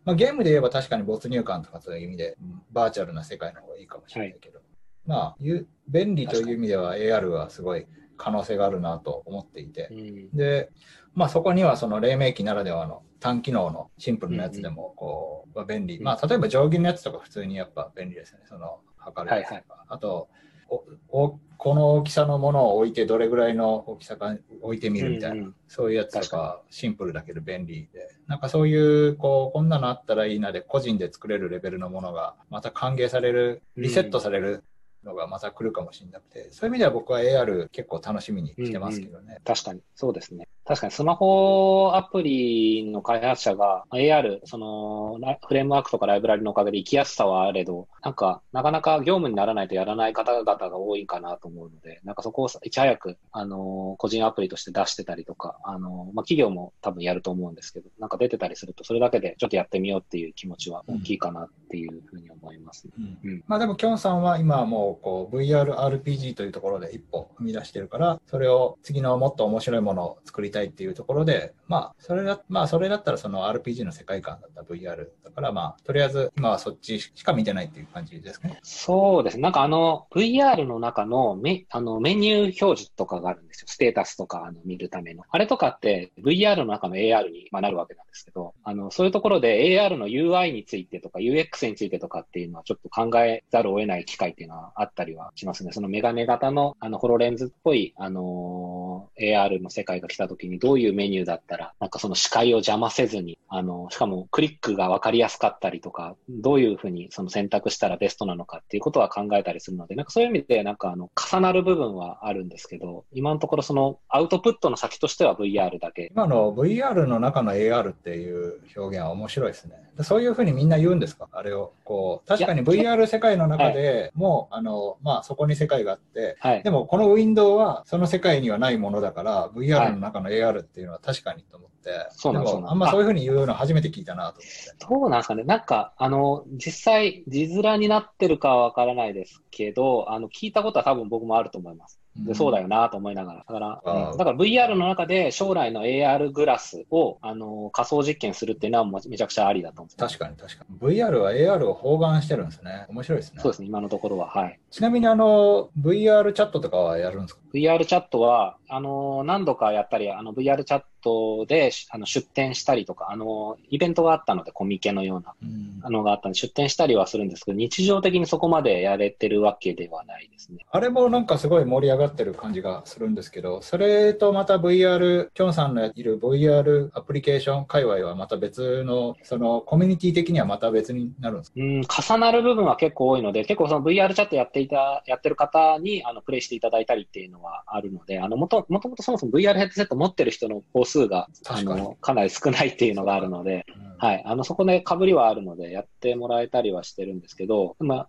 まあ、ゲームで言えば確かに没入感とかそういう意味で、うんバーチャルな世界の方がいいかもしれないけど、まあ、ゆ便利という意味では AR はすごい可能性があるなと思っていて、うん。で、まあ、そこにはその黎明期ならではの単機能のシンプルなやつでもこう、まあ便利、うんまあ、例えば定規のやつとか普通にやっぱ便利ですよね、その測るやつとか、はいあとおおこの大きさのものを置いてどれぐらいの大きさか置いてみるみたいな、うんうん。そういうやつと確かシンプルだけど便利で。なんかそういうこうこんなのあったらいいなで個人で作れるレベルのものがまた歓迎されるリセットされるのがまた来るかもしれなくて、そういう意味では僕は AR 結構楽しみにしてますけどね。確かに、そうですね。確かにスマホアプリの開発者が AR、そのラフレームワークとかライブラリのおかげで行きやすさはあれど、なんかなかなか業務にならないとやらない方々が多いかなと思うので、なんかそこをいち早く、あの個人アプリとして出してたりとか、あのまあ、企業も多分やると思うんですけど、なんか出てたりすると、それだけでちょっとやってみようっていう気持ちは大きいかなっていうふうに思いますね。うん。うん。まあでも、きょんさんは今はもうこう VRRPG というところで一歩踏み出してるから、それを次のもっと面白いものを作りたいっていうところで、まあ、それだ、まあ、それだったらその RPG の世界観だった VR だから、まあ、とりあえず今はそっちしか見てないっていう感じですかね。そうですね。なんかあの、VR の中のメあのメニュー表示とかがあるんですよ。ステータスとかあの見るための。あれとかって VR の中の AR に、まあ、なるわけなんですけど、あの、そういうところで AR の UI についてとか UX についてとかっていうのはちょっと考えざるを得ない機会っていうのはあったりはしますね。そのメガネ型のあのホロレンズっぽい、あのー AR の世界が来た時にどういうメニューだったら、なんかその視界を邪魔せずに、あの、しかもクリックがわかりやすかったりとか、どういうふうにその選択したらベストなのかっていうことは考えたりするので、なんかそういう意味でなんかあの、重なる部分はあるんですけど、今のところそのアウトプットの先としては VR だけ。今の VR の中の AR っていう表現は面白いですね。でそういうふうにみんな言うんですか？あれを。こう、確かに VR 世界の中でも、あの、まあ、そこに世界があって、はいで。もこのウィンドウはその世界にはないものだから、VR の中の AR っていうのは確かにと思って、そうなんですあんまそういうふうに言うの初めて聞いたなと思って。どうなんですかね。なんか、あの、実際、字面になってるかはわからないですけど、あの、聞いたことは多分僕もあると思います。でそうだよ。よなと思いながら。だから、だから VR の中で将来の AR グラスを、あの、仮想実験するっていうのはめちゃくちゃありだと思うんです確かに確かに。VR は AR を包含してるんですね。面白いですね。そうですね、今のところは。はい。ちなみにあの、VR チャットとかはやるんですか？VR チャットは、あの、何度かやったり、あの、VR チャットでしあの出展したりとか、あの、イベントがあったので、コミケのような、うん。あのがあったので、出展したりはするんですけど、日常的にそこまでやれてるわけではないですね。あれもなんかすごい盛り上がってる感じがするんですけど、それとまた VR、きょんさんのいる VR アプリケーション界隈はまた別の、そのコミュニティ的にはまた別になるんですか？うん、重なる部分は結構多いので、結構その VR チャットやっていた、やってる方に、あの、プレイしていただいたりっていうのはあるので、あの、もと、もともとそもそも VR ヘッドセット持ってる人の本数が、あの、かなり少ないっていうのがあるので、うんはい。あの、そこで被りはあるので、やってもらえたりはしてるんですけど、まあ、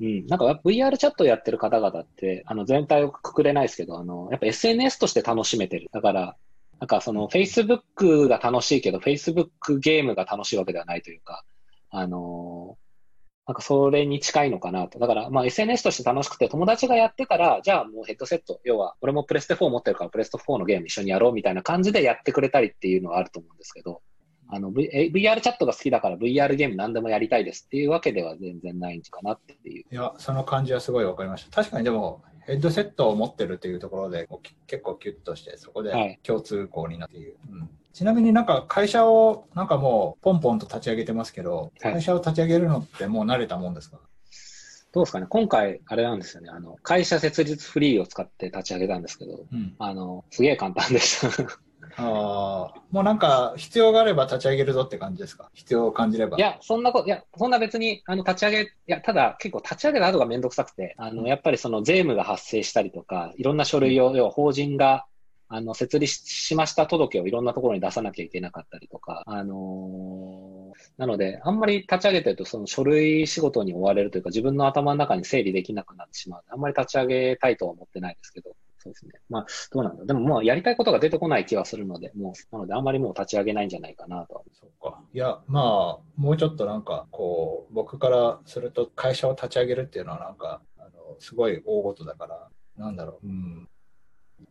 うん、なんか VR チャットやってる方々って、あの、全体をくくれないですけど、あの、やっぱ SNS として楽しめてる。だから、なんかその Facebook が楽しいけど、Facebook ゲームが楽しいわけではないというか、あのなんかそれに近いのかなと。だから、まあ SNS として楽しくて、友達がやってたら、じゃあもうヘッドセット、要は、俺もプレステ4持ってるから、プレステ4のゲーム一緒にやろうみたいな感じでやってくれたりっていうのはあると思うんですけど、あの、v、VR チャットが好きだから VR ゲーム何でもやりたいですっていうわけでは全然ないんかなっていう。いや、その感じはすごいわかりました。確かにでも、ヘッドセットを持ってるっていうところで、結構キュッとして、そこで共通項になっている。はい、うんちなみになんか会社をなんかもうポンポンと立ち上げてますけど、会社を立ち上げるのってもう慣れたもんですか、どうですかね？今回、あれなんですよね。あの、会社設立フリーを使って立ち上げたんですけど、うん、あの、すげえ簡単でした。ああ、もうなんか必要があれば立ち上げるぞって感じですか？必要を感じれば。いや、そんなこと、いや、そんな別に、あの、立ち上げ、いや、ただ結構立ち上げる後がめんどくさくて、あの、やっぱりその税務が発生したりとか、いろんな書類を、要は法人があの、設立しました届をいろんなところに出さなきゃいけなかったりとか、あのー、なので、あんまり立ち上げてると、その書類仕事に追われるというか、自分の頭の中に整理できなくなってしまうあんまり立ち上げたいとは思ってないですけど、そうですね。まあ、どうなんだ。でももうやりたいことが出てこない気はするので、もう、なのであんまりもう立ち上げないんじゃないかなと。そうか。いや、まあ、もうちょっとなんか、こう、僕からすると会社を立ち上げるっていうのはなんか、あの、すごい大事だから、なんだろう。うん。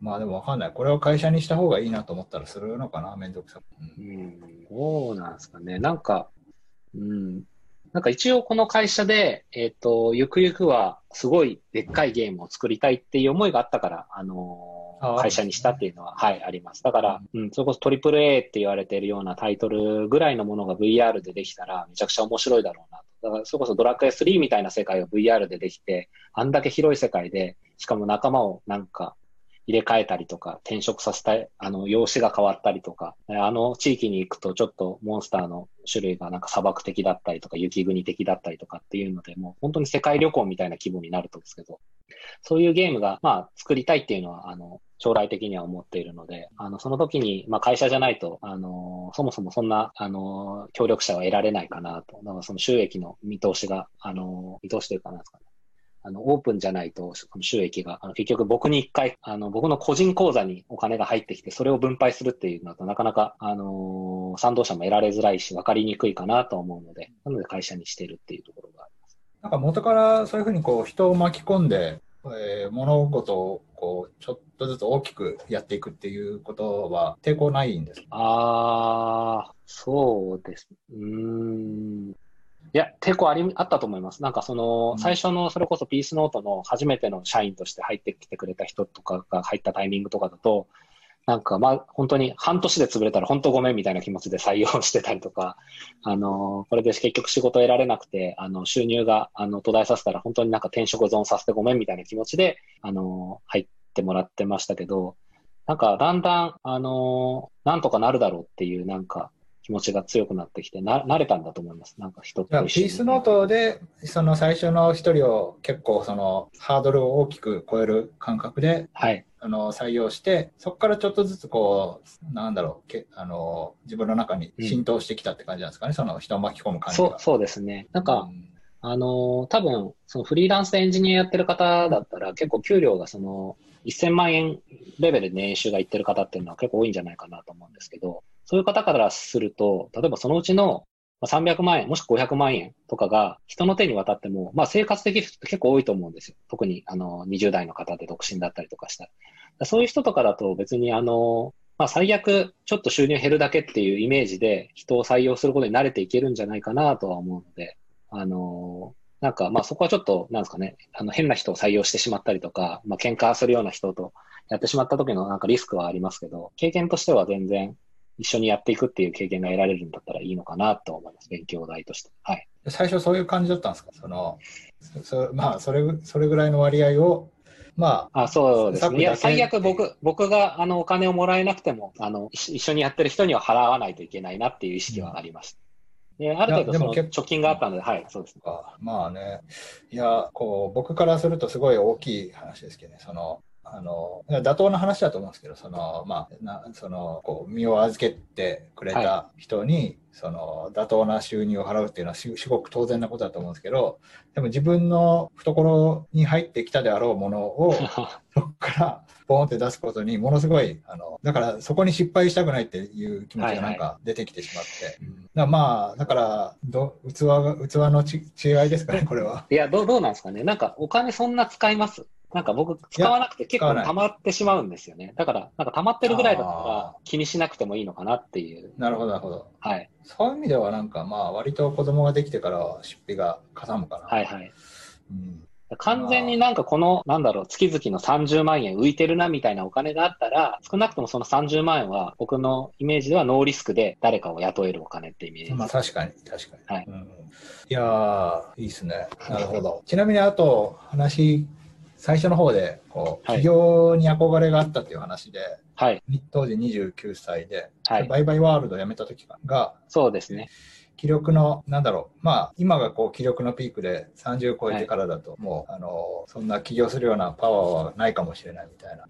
まあでもわかんない。これを会社にした方がいいなと思ったらするのかな、めんどくさく。うん、そうなんですかね。なんか、うん。なんか一応この会社で、えっ、ー、と、ゆくゆくはすごいでっかいゲームを作りたいっていう思いがあったから、あのー、会社にしたっていうのは、はい、あります。だから、うん、それこそトリプル A って言われているようなタイトルぐらいのものが VR でできたらめちゃくちゃ面白いだろうなだから、それこそドラクエ3みたいな世界を VR でできて、あんだけ広い世界で、しかも仲間をなんか入れ替えたりとか、転職させたい、あの、用紙が変わったりとか、あの地域に行くとちょっとモンスターの種類がなんか砂漠的だったりとか、雪国的だったりとかっていうので、もう本当に世界旅行みたいな気分になるとですけど、そういうゲームが、まあ、作りたいっていうのは、あの、将来的には思っているので、あの、その時に、まあ、会社じゃないと、あの、そもそもそんな、あの、協力者は得られないかなと。だからその収益の見通しが、あの、見通しというかなんですかね。あの、オープンじゃないと、その収益が、あの、結局僕に一回、あの、僕の個人口座にお金が入ってきて、それを分配するっていうのだとなかなか、あのー、賛同者も得られづらいし、分かりにくいかなと思うので、なので会社にしてるっていうところがあります。なんか元からそういうふうにこう、人を巻き込んで、えー、物事をこう、ちょっとずつ大きくやっていくっていうことは抵抗ないんですか？ああ、そうです。うん。いや、抵抗あり、あったと思います。なんかその、最初のそれこそピースノートの初めての社員として入ってきてくれた人とかが入ったタイミングとかだと、なんかまあ本当に半年で潰れたら本当ごめんみたいな気持ちで採用してたりとか、あの、これで結局仕事得られなくて、あの、収入が、あの、途絶えさせたら本当になんか転職ゾーンさせてごめんみたいな気持ちで、あの、入ってもらってましたけど、なんかだんだん、あの、なんとかなるだろうっていうなんか、気持ちが強くなってきてな、慣れたんだと思います。なんか人とピースノートで、その最初の一人を結構そのハードルを大きく超える感覚で、はい。あの採用して、そこからちょっとずつこう、なんだろう、けあの自分の中に浸透してきたって感じなんですかね、うん、その人を巻き込む感じが。そうそうですね。なんか、うんあの、多分、そのフリーランスでエンジニアやってる方だったら、結構給料がその、1000万円レベルで年収がいってる方っていうのは結構多いんじゃないかなと思うんですけど、そういう方からすると、例えばそのうちの300万円、もしくは500万円とかが人の手に渡っても、まあ生活できる人って結構多いと思うんですよ。特にあの20代の方で独身だったりとかしたら。そういう人とかだと別にあの、まあ最悪ちょっと収入減るだけっていうイメージで人を採用することに慣れていけるんじゃないかなとは思うので、あの、なんかまあそこはちょっと、なんですかね、あの変な人を採用してしまったりとか、まあ喧嘩するような人とやってしまった時のなんかリスクはありますけど、経験としては全然一緒にやっていくっていう経験が得られるんだったらいいのかなと思います。勉強代として。はい。最初そういう感じだったんですか？その、そまあ、それ、それぐらいの割合を、まあ、あそうですね。いや、最悪僕、僕があのお金をもらえなくても、あの、一緒にやってる人には払わないといけないなっていう意識はありました。で、ある程度その貯金があったので、はい、そうですね。まあね、いや、こう、僕からするとすごい大きい話ですけどね、その、あの妥当な話だと思うんですけどその、まあ、なそのこう身を預けてくれた人に、はい、その妥当な収入を払うっていうのはすごく当然なことだと思うんですけどでも自分の懐に入ってきたであろうものを (laughs) そこからポンって出すことにものすごいあのだからそこに失敗したくないっていう気持ちがなんか出てきてしまって、はいはい、だまあだからど器が器のち違いですかねこれは。いやどうどうなんですかね。なんかお金そんな使います？なんか僕使わなくて結構溜まってしまうんですよね。だから、なんか溜まってるぐらいだったら気にしなくてもいいのかなっていう。なるほど、なるほど。はい。そういう意味ではなんかまあ割と子供ができてから出費がかさむかな。はいはい。うん完全になんかこの、なんだろう、月々の30万円浮いてるなみたいなお金があったら、少なくともその30万円は、僕のイメージではノーリスクで誰かを雇えるお金ってイメージ。まあ確かに、確かに。はい。うん、いやー、いいっすね。なるほど。ちなみにあと、話、最初の方で、こう、起業に憧れがあったっていう話で、はい。当時29歳で、はい。バイバイワールド辞めた時が、そうですね。気力の、なんだろう、まあ、今がこう気力のピークで30超えてからだと、もう、はい、あの、そんな起業するようなパワーはないかもしれないみたいな、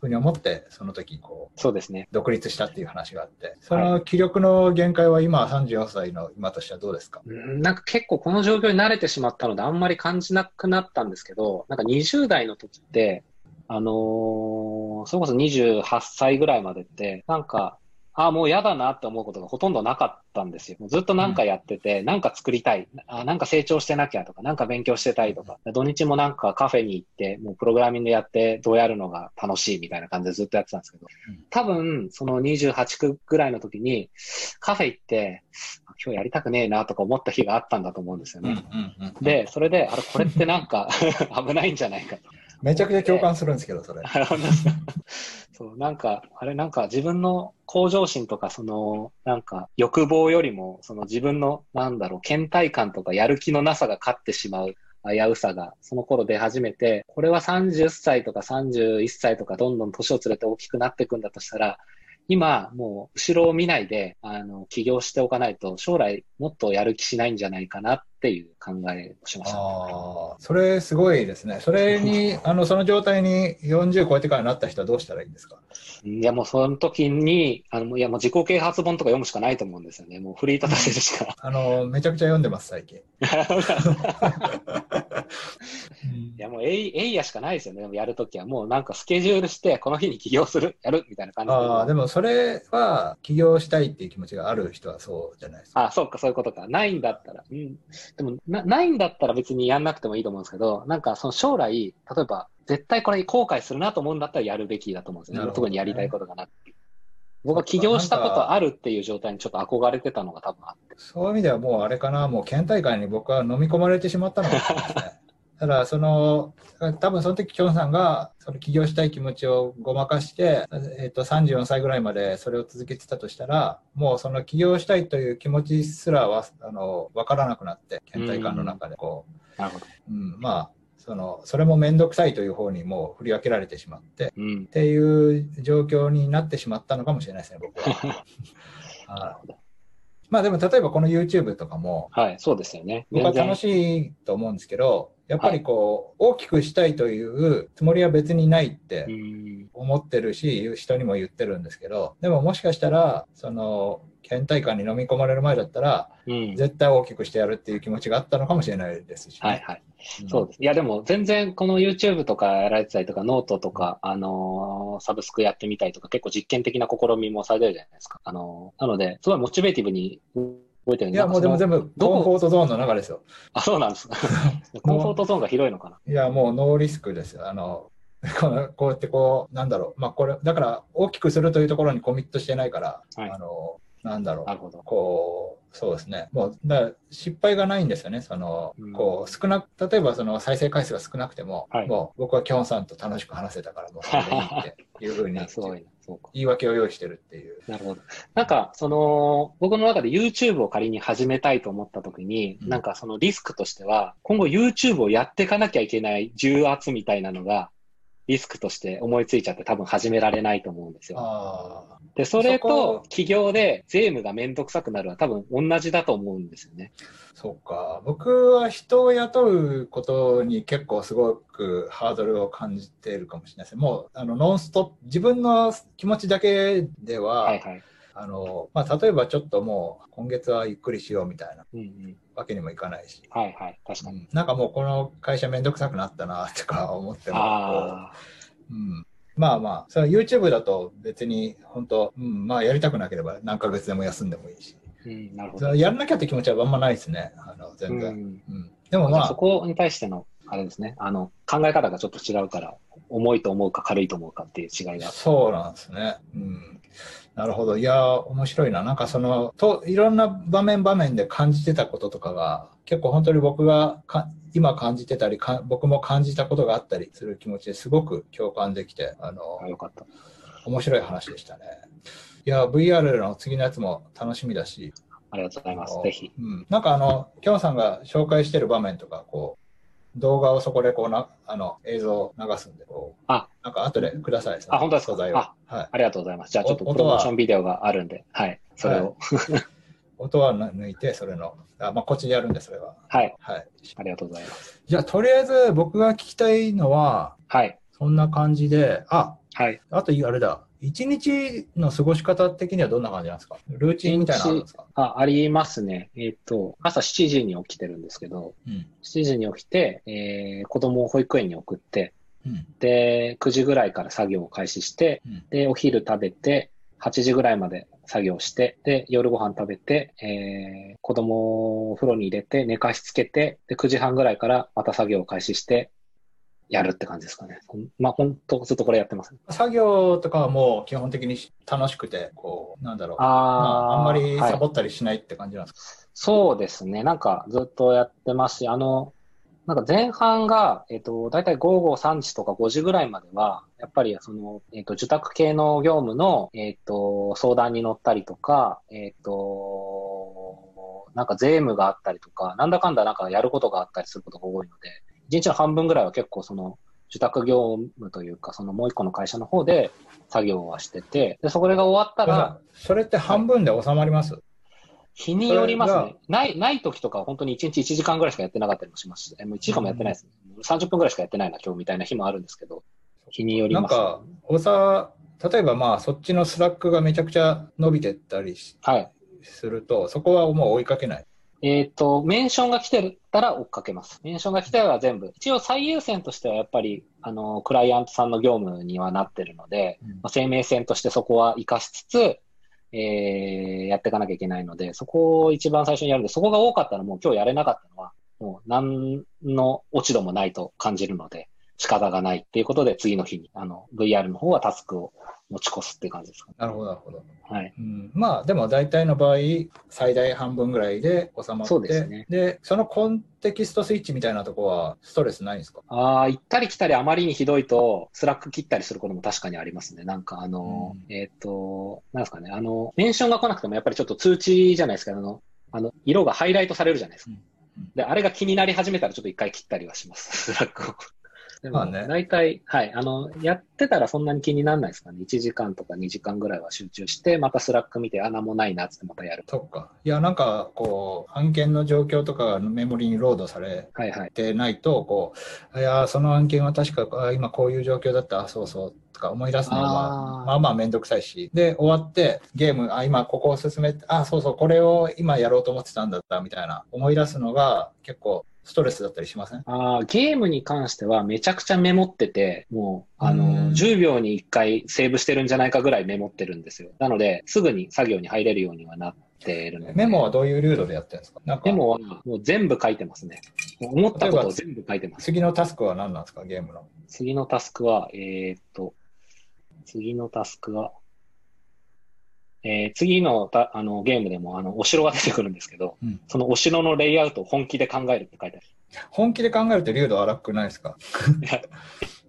ふうに思って、その時、こう、そうですね。独立したっていう話があって、その気力の限界は今、34歳の今としてはどうですか、うん、なんか結構この状況に慣れてしまったので、あんまり感じなくなったんですけど、なんか20代の時って、あのー、それこそ28歳ぐらいまでって、なんか、ああ、もう嫌だなって思うことがほとんどなかったんですよ。ずっとなんかやってて、なんか作りたい。あなんか成長してなきゃとか、なんか勉強してたいとか、土日もなんかカフェに行って、もうプログラミングやってどうやるのが楽しいみたいな感じでずっとやってたんですけど、多分その28区ぐらいの時にカフェ行って、今日やりたくねえなとか思った日があったんだと思うんですよね。で、それで、あれ、これってなんか (laughs) 危ないんじゃないかと。めちゃくちゃ共感するんですけど、それ。(laughs) そう、なんか、あれなんか自分の向上心とか、その、なんか欲望よりも、その自分の、なんだろう、倦怠感とかやる気のなさが勝ってしまう危うさが、その頃出始めて、これは30歳とか31歳とかどんどん年を連れて大きくなっていくんだとしたら、今、もう後ろを見ないで、あの、起業しておかないと、将来もっとやる気しないんじゃないかなっていう考えをしました、ね、ああ、それすごいですね。それに、(laughs) あの、その状態に40超えてからなった人はどうしたらいいんですか？いや、もうその時に、あの、いや、もう自己啓発本とか読むしかないと思うんですよね。もうフリー立たせるしか。あの、めちゃくちゃ読んでます、最近。(laughs) いや、もうえい、えいやしかないですよね。やるときは。もうなんかスケジュールして、この日に起業する、やる、みたいな感じで。ああ、でもそれは、起業したいっていう気持ちがある人はそうじゃないですか。あそうか、そういうことか。ないんだったら。うん。でもな、ないんだったら別にやんなくてもいいと思うんですけど、なんかその将来、例えば、絶対これ後悔するなと思うんだったらやるべきだと思うんですよね。ね特にやりたいことがなくて。僕は起業したことあるっていう状態にちょっと憧れてたのが多分あって。そういう意味ではもうあれかな、もう県大会に僕は飲み込まれてしまったのかもしれないですね。ただ、その、多分その時、キョンさんが、その起業したい気持ちをごまかして、えっ、と、34歳ぐらいまでそれを続けてたとしたら、もうその起業したいという気持ちすらは、あの、わからなくなって、倦怠感の中で、こう、なるほど。うん、まあ、その、それも面倒くさいという方にもう振り分けられてしまって、うん、っていう状況になってしまったのかもしれないですね、僕は。なるほど。まあでも例えばこの YouTube とかも、はい、そうですよね。僕は楽しいと思うんですけど、やっぱりこう、大きくしたいというつもりは別にないって思ってるし、人にも言ってるんですけど、でももしかしたら、その、倦怠感に飲み込まれる前だったら、うん、絶対大きくしてやるっていう気持ちがあったのかもしれないですし、ね、はいはい。うん、そうです。いやでも全然この YouTube とかやられてたりとか、ノートとか、あのー、サブスクやってみたりとか、結構実験的な試みもされてるじゃないですか。あのー、なので、すごいモチベーティブに思えてるいや、もうでも全部コンフォートゾーンの中ですよ。あ、そうなんですか。(laughs) コンフォートゾーンが広いのかな。いや、もうノーリスクですよ。あの、こうやってこう、なんだろう。まあ、これ、だから大きくするというところにコミットしてないから、はい、あの、なんだろう。なるほど。こう、そうですね。もう、だから失敗がないんですよね。その、うん、こう、少なく、例えばその再生回数が少なくても、はい、もう僕はキョンさんと楽しく話せたから、もうそれでいいっていうふうに (laughs) すごい言い訳を用意してるっていう。なるほど。なんか、その、僕の中で YouTube を仮に始めたいと思った時に、うん、なんかそのリスクとしては、今後 YouTube をやっていかなきゃいけない重圧みたいなのが、リスクとして思いついちゃって多分始められないと思うんですよ。で、それと企業で税務がめんどくさくなるは多分同じだと思うんですよね。そうか。僕は人を雇うことに結構すごくハードルを感じているかもしれないですもう、あの、ノンストップ、自分の気持ちだけでは、はいはい、あの、まあ、例えばちょっともう今月はゆっくりしようみたいなわけにもいかないし。はいはい、確かに。なんかもうこの会社めんどくさくなったなとか思っても、うん、まあまあ、その YouTube だと別に本当、うん、まあやりたくなければ何ヶ月でも休んでもいいし。うん、なるほど。やらなきゃって気持ちはあんまないですね。あの、全然。うん、うん、でもまあ。そこに対してのあれですね。あの、考え方がちょっと違うから、重いと思うか軽いと思うかっていう違いが。そうなんですね。うん。なるほど。いやー、面白いな。なんかその、と、いろんな場面場面で感じてたこととかが、結構本当に僕がか今感じてたりか、僕も感じたことがあったりする気持ちですごく共感できて、あのあ、よかった。面白い話でしたね。いや、VR の次のやつも楽しみだし、ありがとうございますぜひ。うん、なんかあの、きょんさんが紹介してる場面とか、こう、動画をそこでこうな、あの、映像を流すんで、こう、あなんか後でください。あ本当ですか？素材を。あはい。ありがとうございます。じゃあちょっとおプロモーションビデオがあるんで、はい。それを。音は抜いて、それの、あまあ、こっちでやるんで、それは。はい。はい。ありがとうございます。じゃあ、とりあえず僕が聞きたいのは、はい。そんな感じで、あ、はい。あと、あれだ、一日の過ごし方的にはどんな感じなんですか？ルーチンみたいなのあるんですか？あ、ありますね。えっ、と、朝7時に起きてるんですけど、うん。7時に起きて、えー、子供を保育園に送って、うん。で、9時ぐらいから作業を開始して、うんで、お昼食べて、8時ぐらいまで作業して、で、夜ご飯食べて、えー、子供をお風呂に入れて、寝かしつけて、で、9時半ぐらいからまた作業を開始して、やるって感じですかね。まあ、ほんとずっとこれやってます。作業とかはもう基本的に楽しくて、こう、なんだろう。あーまあ、あんまりはいサボったりしないって感じなんですか、そうですね。なんかずっとやってますし、あの、なんか前半が、えっ、と、だいたい午後3時とか5時ぐらいまでは、やっぱりその、えっ、と、受託系の業務の、えっ、と、相談に乗ったりとか、えっ、と、なんか税務があったりとか、なんだかんだなんかやることがあったりすることが多いので、一日の半分ぐらいは結構その、受託業務というか、そのもう一個の会社の方で作業はしてて、で、そこが終わったら、それって半分で収まります、日によりますね。ない、ない時とかは本当に1日1時間ぐらいしかやってなかったりもしますし、えもう1時間もやってないですね。30分ぐらいしかやってないな、今日みたいな日もあるんですけど、日によります、なんか、おさ、例えばまあ、そっちの Slack がめちゃくちゃ伸びてったりしはい。すると、そこはもう追いかけない？えっ、と、メンションが来てたら追っかけます。メンションが来たら全部。一応最優先としてはやっぱり、あの、クライアントさんの業務にはなってるので、まあ、生命線としてそこは活かしつつ、えー、やっていかなきゃいけないので、そこを一番最初にやるんで、そこが多かったらもう今日やれなかったのは、もう何の落ち度もないと感じるので、仕方がないっていうことで、次の日に、あの、VR の方はタスクを持ち越すっていう感じですかね。なるほど、なるほど。はい。うん、まあ、でも大体の場合、最大半分ぐらいで収まって、そうですねで、そのコンテキストスイッチみたいなとこはストレスないんですか？ああ、行ったり来たりあまりにひどいと、 Slack 切ったりすることも確かにありますね。なんかあの、うえっ、と、なんですかね、あの、メンションが来なくてもやっぱりちょっと通知じゃないですか、あの、あの、色がハイライトされるじゃないですか。うんうんで、あれが気になり始めたらちょっと一回切ったりはします、Slack (laughs) を。でも、まあね大体、はい、あの、やってたらそんなに気にならないですかね。1時間とか2時間ぐらいは集中して、また Slack 見て、あ、なんもないなっつってまたやる。そっか。いや、なんか、こう、案件の状況とかがメモリにロードされはいはい。てないと、こう、いや、その案件は確か、あ今こういう状況だった、あそうそう、とか思い出すのあは、ーまあまあめんどくさいし。で、終わって、ゲーム、あ、今ここを進めて、あ、そうそう、これを今やろうと思ってたんだった、みたいな、思い出すのが結構ストレスだったりしません？あーゲームに関してはめちゃくちゃメモってて、もう、あの、うん10秒に1回セーブしてるんじゃないかぐらいメモってるんですよ。なので、すぐに作業に入れるようにはなっているので。メモはどういうルールでやってるんですか？なんかメモはもう全部書いてますね。思ったことを全部書いてます。次のタスクは何なんですか、ゲームの。次のタスクは、えーっと、次のタスクは、えー次のたあのゲームでもあのお城が出てくるんですけど、うんそのお城のレイアウトを本気で考えるって書いてある。本気で考えると流度荒くないですか？(laughs) いや、い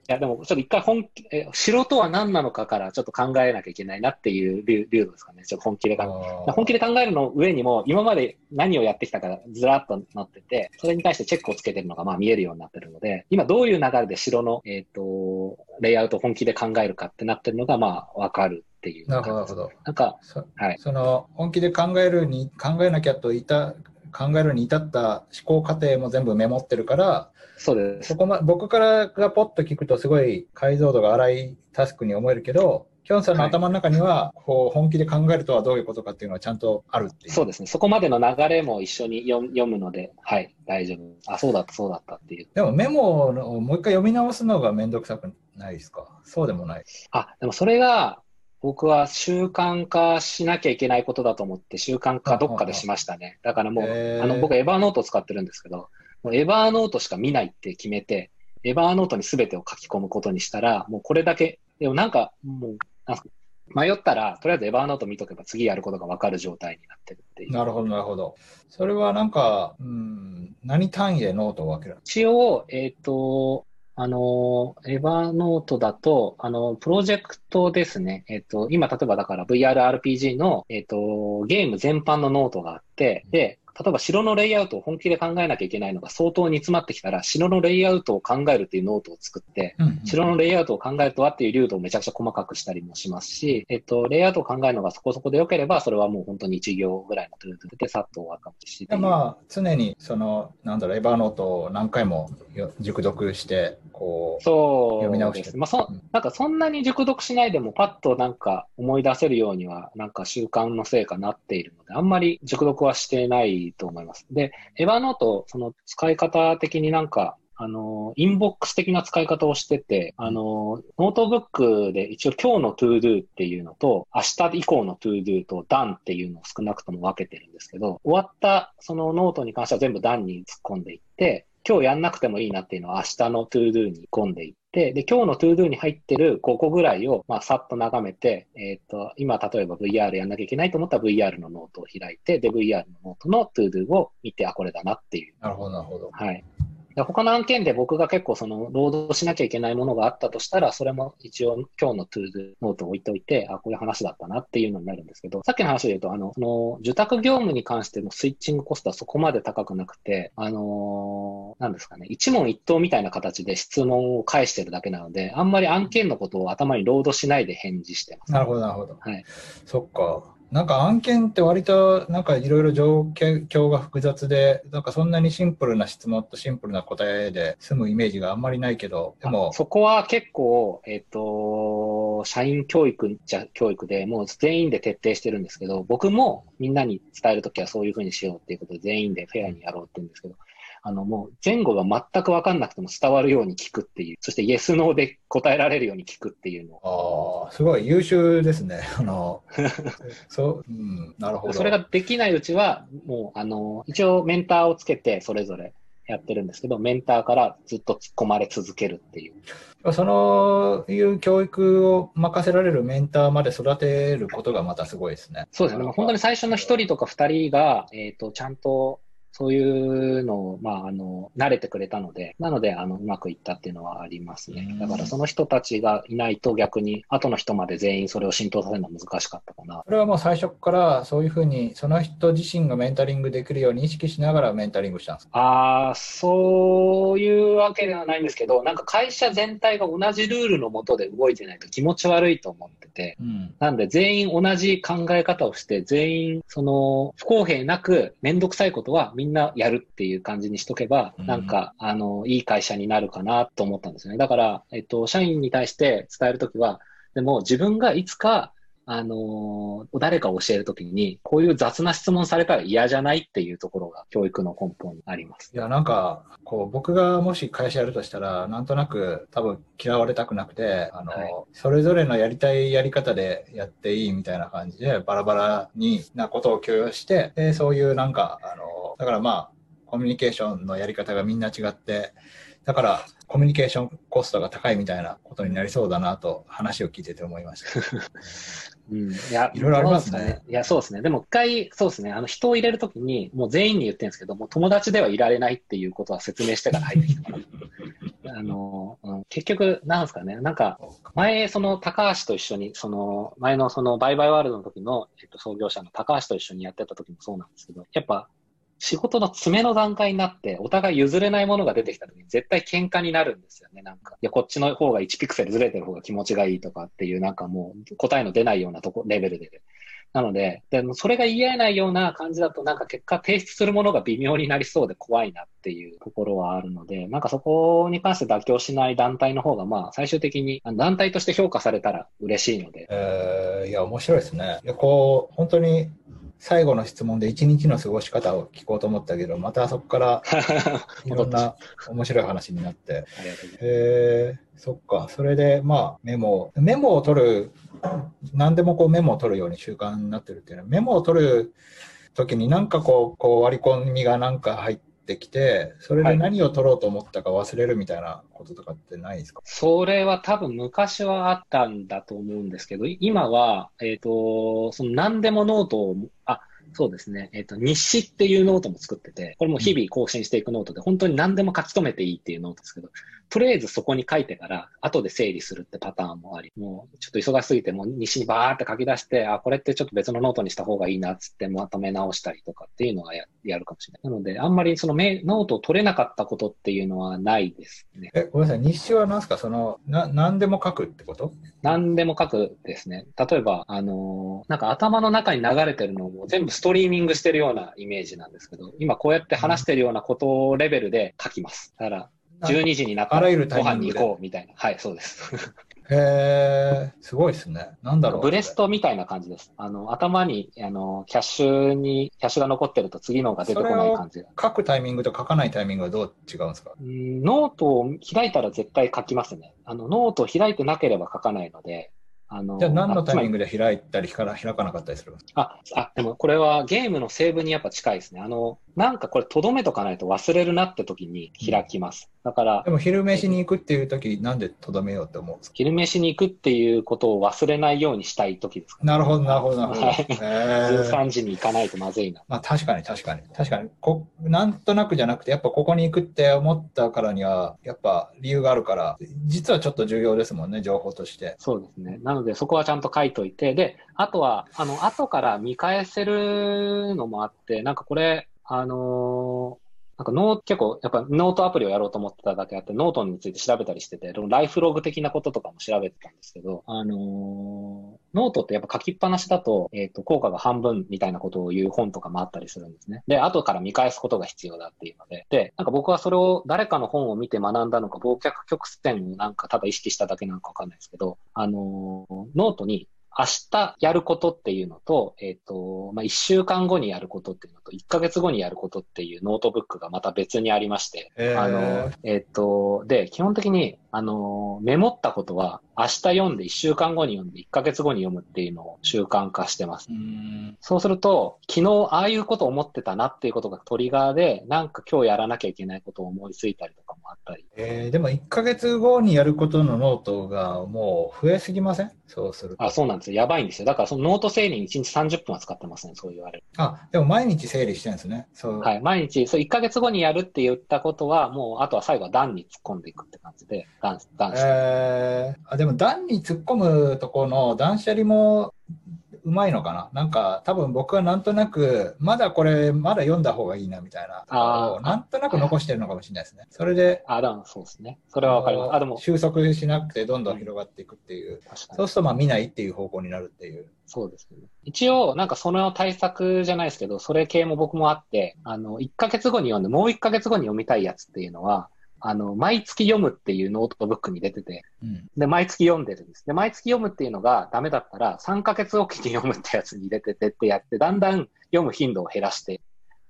やでもちょっと一回本気、え城とは何なのかからちょっと考えなきゃいけないなっていう流流度ですかね。ちょっと本気で考え本気で考えるの上にも、今まで何をやってきたかずらっとなってて、それに対してチェックをつけてるのがまあ見えるようになってるので、今どういう流れで城の、えっ、と、レイアウトを本気で考えるかってなってるのがまあわかるっていうな。るほど、なるほど。なんか、そはい。その本気で考えるに考えなきゃといた考えるに至った思考過程も全部メモってるからそうですそ。こま僕からがポッと聞くとすごい解像度が荒いタスクに思えるけどきょんさんの頭の中にはこう本気で考えるとはどういうことかっていうのはちゃんとあるっていう。そうですね。そこまでの流れも一緒に読読むので、はい、大丈夫。あ、そうだった、そうだったっていう。でもメモをもう一回読み直すのがめんどくさくないですか？そうでもない。あ、でもそれが、僕は習慣化しなきゃいけないことだと思って習慣化どっかでしましたね。だからもう、あの、僕エヴァーノートを使ってるんですけど、もうエバーノートしか見ないって決めて、エバーノートに全てを書き込むことにしたら、もうこれだけ、でもなんか、もう、迷ったら、とりあえずエバーノート見とけば次やることが分かる状態になってるっていう。なるほど、なるほど。それはなんか、うん、何単位でノートを分ける一応、えっ、ー、と、あの、 Evernote だと、あの、プロジェクトですね。えっ、と、今、例えばだから VRRPG の、えっ、と、ゲーム全般のノートがあって、で、例えば城のレイアウトを本気で考えなきゃいけないのが相当煮詰まってきたら、城のレイアウトを考えるっていうノートを作って、うんうん、城のレイアウトを考えるとはっていう粒度をめちゃくちゃ細かくしたりもしますし、えっと、レイアウトを考えるのがそこそこで良ければ、それはもう本当に1行ぐらいの ToDo でさっと終わるかもしれない。まあ、常にその、なんだろう、 Evernote を何回も熟読して、こう、そう読み直して。まあ、そ、なんかそんなに熟読しないでも、パッとなんか思い出せるようには、なんか習慣のせいかなっているので、あんまり熟読はしてないと思います。で、 Evernote、その使い方的になんか、あの、インボックス的な使い方をしてて、あの、ノートブックで一応今日の ToDo っていうのと、明日以降の ToDo と Done っていうのを少なくとも分けてるんですけど、終わったそのノートに関しては全部 Done に突っ込んでいって、今日やんなくてもいいなっていうのは明日の ToDo に込んでいって、で、今日の ToDo に入ってる5個ぐらいを、まあ、さっと眺めて、えっ、ー、と、今、例えば VR やんなきゃいけないと思ったら VR のノートを開いて、で、VR のノートの ToDo を見て、あ、これだなっていう。なるほど、なるほど。はい。他の案件で僕が結構その、労働しなきゃいけないものがあったとしたら、それも一応今日の ToDo ノートを置いておいて、あ、こういう話だったなっていうのになるんですけど、さっきの話で言うと、あの、その、受託業務に関してのスイッチングコストはそこまで高くなくて、あのー、なんですかね、一問一答みたいな形で質問を返してるだけなので、あんまり案件のことを頭にロードしないで返事してます。なるほど、なるほど。はい。そっか。なんか案件って割となんかいろいろ状況が複雑で、なんかそんなにシンプルな質問とシンプルな答えで済むイメージがあんまりないけど、でも。そこは結構、えっ、ー、と、社員教育じゃ教育でもう全員で徹底してるんですけど、僕もみんなに伝えるときはそういうふうにしようっていうことで全員でフェアにやろうって言うんですけど、あの、もう前後が全くわかんなくても伝わるように聞くっていう、そしてイエス、ノーで答えられるように聞くっていうのああ、すごい優秀ですね。あの、(laughs) そう、うん、なるほど。それができないうちは、もう、あの、一応メンターをつけて、それぞれやってるんですけど、メンターからずっと突っ込まれ続けるっていう。そのいう教育を任せられるメンターまで育てることがまたすごいですね。そうですね。本当に最初の一人とか二人が、えっ、ー、と、ちゃんとそういうのを、まあ、あの、慣れてくれたので、なので、あの、うまくいったっていうのはありますね。だからその人たちがいないと逆に、後の人まで全員それを浸透させるのは難しかったかな。これはもう最初からそういうふうに、その人自身がメンタリングできるように意識しながらメンタリングしたんですか？ああ、そういうわけではないんですけど、なんか会社全体が同じルールのもとで動いてないと気持ち悪いと思ってて、うん、なんで全員同じ考え方をして、全員、その、不公平なくめんどくさいことはみんなやるっていう感じにしとけば、なんか、あの、いい会社になるかなと思ったんですよね。だから、えっと、社員に対して伝えるときは、でも自分がいつか、あのー、誰かを教えるときに、こういう雑な質問されたら嫌じゃないっていうところが教育の根本にあります。いや、なんか、こう、僕がもし会社やるとしたら、なんとなく多分嫌われたくなくて、あの、はい、それぞれのやりたいやり方でやっていいみたいな感じで、バラバラになことを許容して、で、そういうなんか、あの、だからまあ、コミュニケーションのやり方がみんな違って、だからコミュニケーションコストが高いみたいなことになりそうだなと話を聞いてて思いました。(laughs) うん、いや、いろいろありますね。いや、そうですね。でも一回、そうですね。あの、人を入れるときに、もう全員に言ってるんですけど、もう友達ではいられないっていうことは説明してから入ってきたから。(laughs) あの、うん、結局、なんですかね。なんか、前、その、高橋と一緒に、その、前のその、バイバイワールドの時の、えっと、創業者の高橋と一緒にやってた時もそうなんですけど、やっぱ、仕事の詰めの段階になって、お互い譲れないものが出てきた時に絶対喧嘩になるんですよね。なんか、いや、こっちの方が1ピクセルずれてる方が気持ちがいいとかっていう、なんかもう答えの出ないようなとこ、レベルで。なので、でもそれが言い合えないような感じだと、なんか結果提出するものが微妙になりそうで怖いなっていうところはあるので、なんかそこに関して妥協しない団体の方が、まあ最終的に団体として評価されたら嬉しいので。えー、いや、面白いですね。いや、こう、本当に最後の質問で一日の過ごし方を聞こうと思ったけど、またそこから (laughs) いろんな面白い話になって。えー、そっか。それで、まあ、メモ、メモを取る、何でもこうメモを取るように習慣になってるっていうのは、メモを取る時になんかこう、こう割り込みがなんか入って、ってきて、それで何を取ろうと思ったか忘れるみたいなこととかってないですか、それは多分昔はあったんだと思うんですけど、今は、えっ、と、その何でもノートを、あ、そうですね。えっ、と、日誌っていうノートも作ってて、これも日々更新していくノートで、本当に何でも書き留めていいっていうノートですけど、とりあえずそこに書いてから、後で整理するってパターンもあり、もうちょっと忙しすぎて、もう日誌にバーって書き出して、あ、これってちょっと別のノートにした方がいいなっつってまとめ直したりとかっていうのはややるかもしれない。なので、あんまりそのメノートを取れなかったことっていうのはないですね。え、ごめんなさい。日誌は何ですか？その、な、何でも書くってこと？何でも書くですね。例えば、あのーなんか頭の中に流れてるのを全部ストリーミングしてるようなイメージなんですけど、今こうやって話してるようなことレベルで書きます。だから、12時になったらあらゆるタご飯に行こうみたいな。はい、そうです。へえ、すごいですね。なんだろう。ブレストみたいな感じです。あの、頭に、あの、キャッシュに、キャッシュが残ってると次のが出てこない感じが。書くタイミングと書かないタイミングはどう違うんですか？うんノートを開いたら絶対書きますね。あの、ノートを開いてなければ書かないので、あの、じゃあ何のタイミンググで開いたり開かなかったりするんですかあ、あ、でもこれはゲームのセーブにやっぱ近いですね。あの、なんかこれ留めとかないと忘れるなって時に開きます。だからで、も昼飯に行くっていう時なんでとどめようって思うんですか？昼飯に行くっていうことを忘れないようにしたい時ですかなるほど、なるほど、なるほど。はいへー13時に行かないとまずいな。まあ確かに確かに。確かにこ。なんとなくじゃなくて、やっぱここに行くって思ったからには、やっぱ理由があるから、実はちょっと重要ですもんね、情報として。そうですね。なので、そこはちゃんと書いといて、で、あとは、あの、後から見返せるのもあって、なんかこれ、あのーなんかノート結構、やっぱノートアプリをやろうと思ってただけあって、ノートについて調べたりしてて、ライフログ的なこととかも調べてたんですけど、あのーノートってやっぱ書きっぱなしだと、えっ、と、効果が半分みたいなことを言う本とかもあったりするんですね。で、後から見返すことが必要だっていうので、で、なんか僕はそれを誰かの本を見て学んだのか、忘却曲線をなんかただ意識しただけなのかわかんないですけど、あのーノートに明日やることっていうのと、えっ、と、まあ、1週間後にやることっていうのと、1ヶ月後にやることっていうノートブックがまた別にありまして、へー。あの、えっ、と、で、基本的に、あの、メモったことは、明日読んで1週間後に読んで1ヶ月後に読むっていうのを習慣化してますう。ん。そうすると、昨日ああいうことを思ってたなっていうことがトリガーで、なんか今日やらなきゃいけないことを思いついたりとかもあったり。えーでも1ヶ月後にやることのノートがもう増えすぎません？そうすると。あ、そうなんですよ。やばいんですよ。だからそのノート整理に1日30分は使ってますね。そう言われる。あ、でも毎日整理してるんですね。そう。はい。毎日、そう1ヶ月後にやるって言ったことは、もうあとは最後は段に突っ込んでいくって感じで、段、段して。えー、あでも段に突っ込むところの断捨離もうまいのかな？なんか多分僕はなんとなくまだこれまだ読んだ方がいいなみたいなあーなんとなく残してるのかもしれないですね。それであ、でもそうですね。それはわかります。あ、でも、収束しなくてどんどん広がっていくっていう。確かにそうするとまあ見ないっていう方向になるっていう。そうですね。一応、なんかその対策じゃないですけど、それ系も僕もあって、あの、1ヶ月後に読んで、もう1ヶ月後に読みたいやつっていうのは、あの、毎月読むっていうノートブックに出てて、うん。で、毎月読んでるんです。で、毎月読むっていうのがダメだったら、3ヶ月おきに読むってやつに入れててってやって、だんだん読む頻度を減らして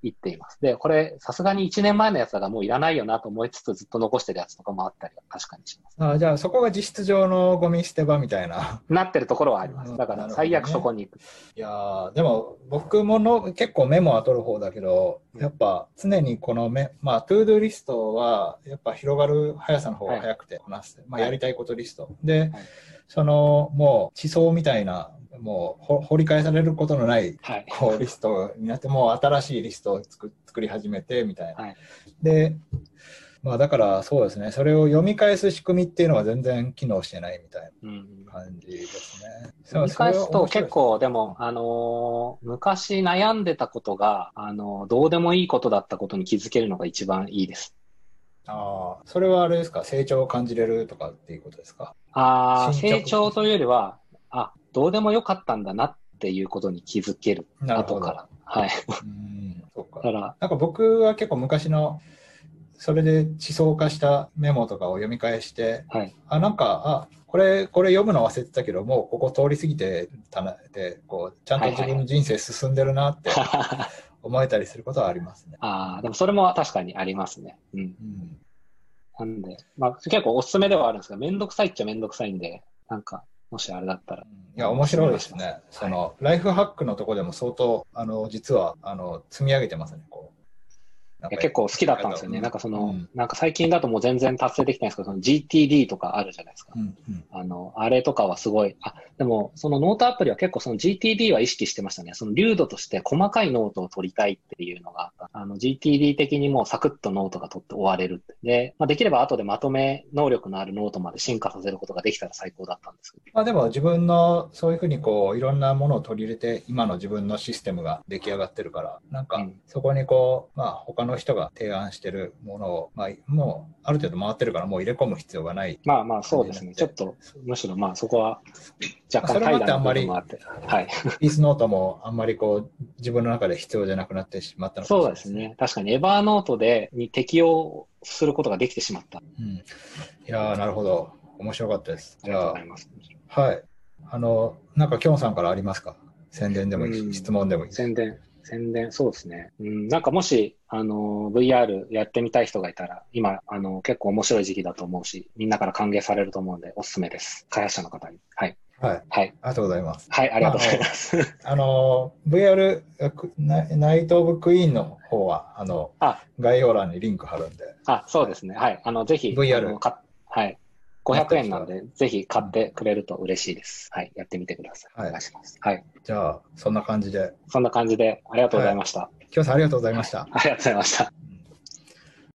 いっています。で、これ、さすがに1年前のやつだからもういらないよなと思いつつずっと残してるやつとかもあったりは確かにします。あじゃあそこが実質上のゴミ捨て場みたいな。なってるところはあります。だから、最悪そこに行く。いやーでも僕もの結構メモは取る方だけど、やっぱ常にこのメ、まあ、 ToDo リストはやっぱ広がる速さの方が速くてこなす、まあ、はいやりたいことリスト。で、そのもう地層みたいな、もうほ掘り返されることのないはい。こうリストになって、もう新しいリストを作作り始めてみたいな。はいで、まあだからそうですね、それを読み返す仕組みっていうのは全然機能してないみたいうんな感じですね。見返すと結構構、でも、あのー昔悩んでたことが、あのーどうでもいいことだったことに気づけるのが一番いいです。ああ、それはあれですか、成長を感じれるとかっていうことですか？ああ、成長というよりは、あ、どうでもよかったんだなっていうことに気づける、なるほど。後から。はい。うん、そうか。だから、なんか僕は結構昔の、それで地層化したメモとかを読み返して、はい。あ、なんか、あ、これ、これ読むの忘れてたけど、もうここ通り過ぎてたなって、こう、ちゃんと自分の人生進んでるなって思えたりすることはありますね。ああ、でもそれも確かにありますね。うん。うん。なんで、まあ結構おすすめではあるんですが、めんどくさいっちゃめんどくさいんで、なんか、もしあれだったら。いや、面白いですね。そはいの、ライフハックのとこでも相当、あの、実は、あの、積み上げてますね、結構好きだったんですよね。うんなんかその、うんなんか最近だともう全然達成できてないんですけど、その GTD とかあるじゃないですか。うんうんあの、あれとかはすごい、あ、でも、そのノートアプリは結構その GTD は意識してましたね。その粒度として細かいノートを取りたいっていうのがあった。あの、GTD 的にもうサクッとノートが取って終われるって。で、まあ、できれば後でまとめ能力のあるノートまで進化させることができたら最高だったんですけど。まあでも自分のそういうふうにこういろんなものを取り入れて今の自分のシステムが出来上がってるからなんかうんそこにこうまあ他の人が提案してるものをまあもうある程度回ってるからもう入れ込む必要がないまあまあそうですね。ちょっと、むしろまあそこは若干怠惰な部ってあって。はい。(laughs) ピースノートもあんまりこう自分の中で必要じゃなくなってしまったのかもしれないそうですね。確かにエバーノートでに適用することができてしまった。うん、いやーなるほど面白かったですじゃあ。はいあのなんかきょんさんからありますか？宣伝でもいいし、うん質問でもいいし宣伝、宣伝、そうですね。うん、なんかもし、あの、VR やってみたい人がいたら、今、あの、結構面白い時期だと思うし、みんなから歓迎されると思うんで、おすすめです。開発者の方に。はい。はいはい。ありがとうございますはい、ありがとうございます。あの VR クナナイト・オブ・クイーンの方はあのあ、概要欄にリンク貼るんで、あ、そうですね。はい。あの、ぜひ、VR はい。500円なんで、ぜひ買ってくれると嬉しいです。はい。やってみてください。はいお願いします。はい。じゃあそんな感じで、そんな感じで、ありがとうございました。きょんさんありがとうございました。ありがとうございました。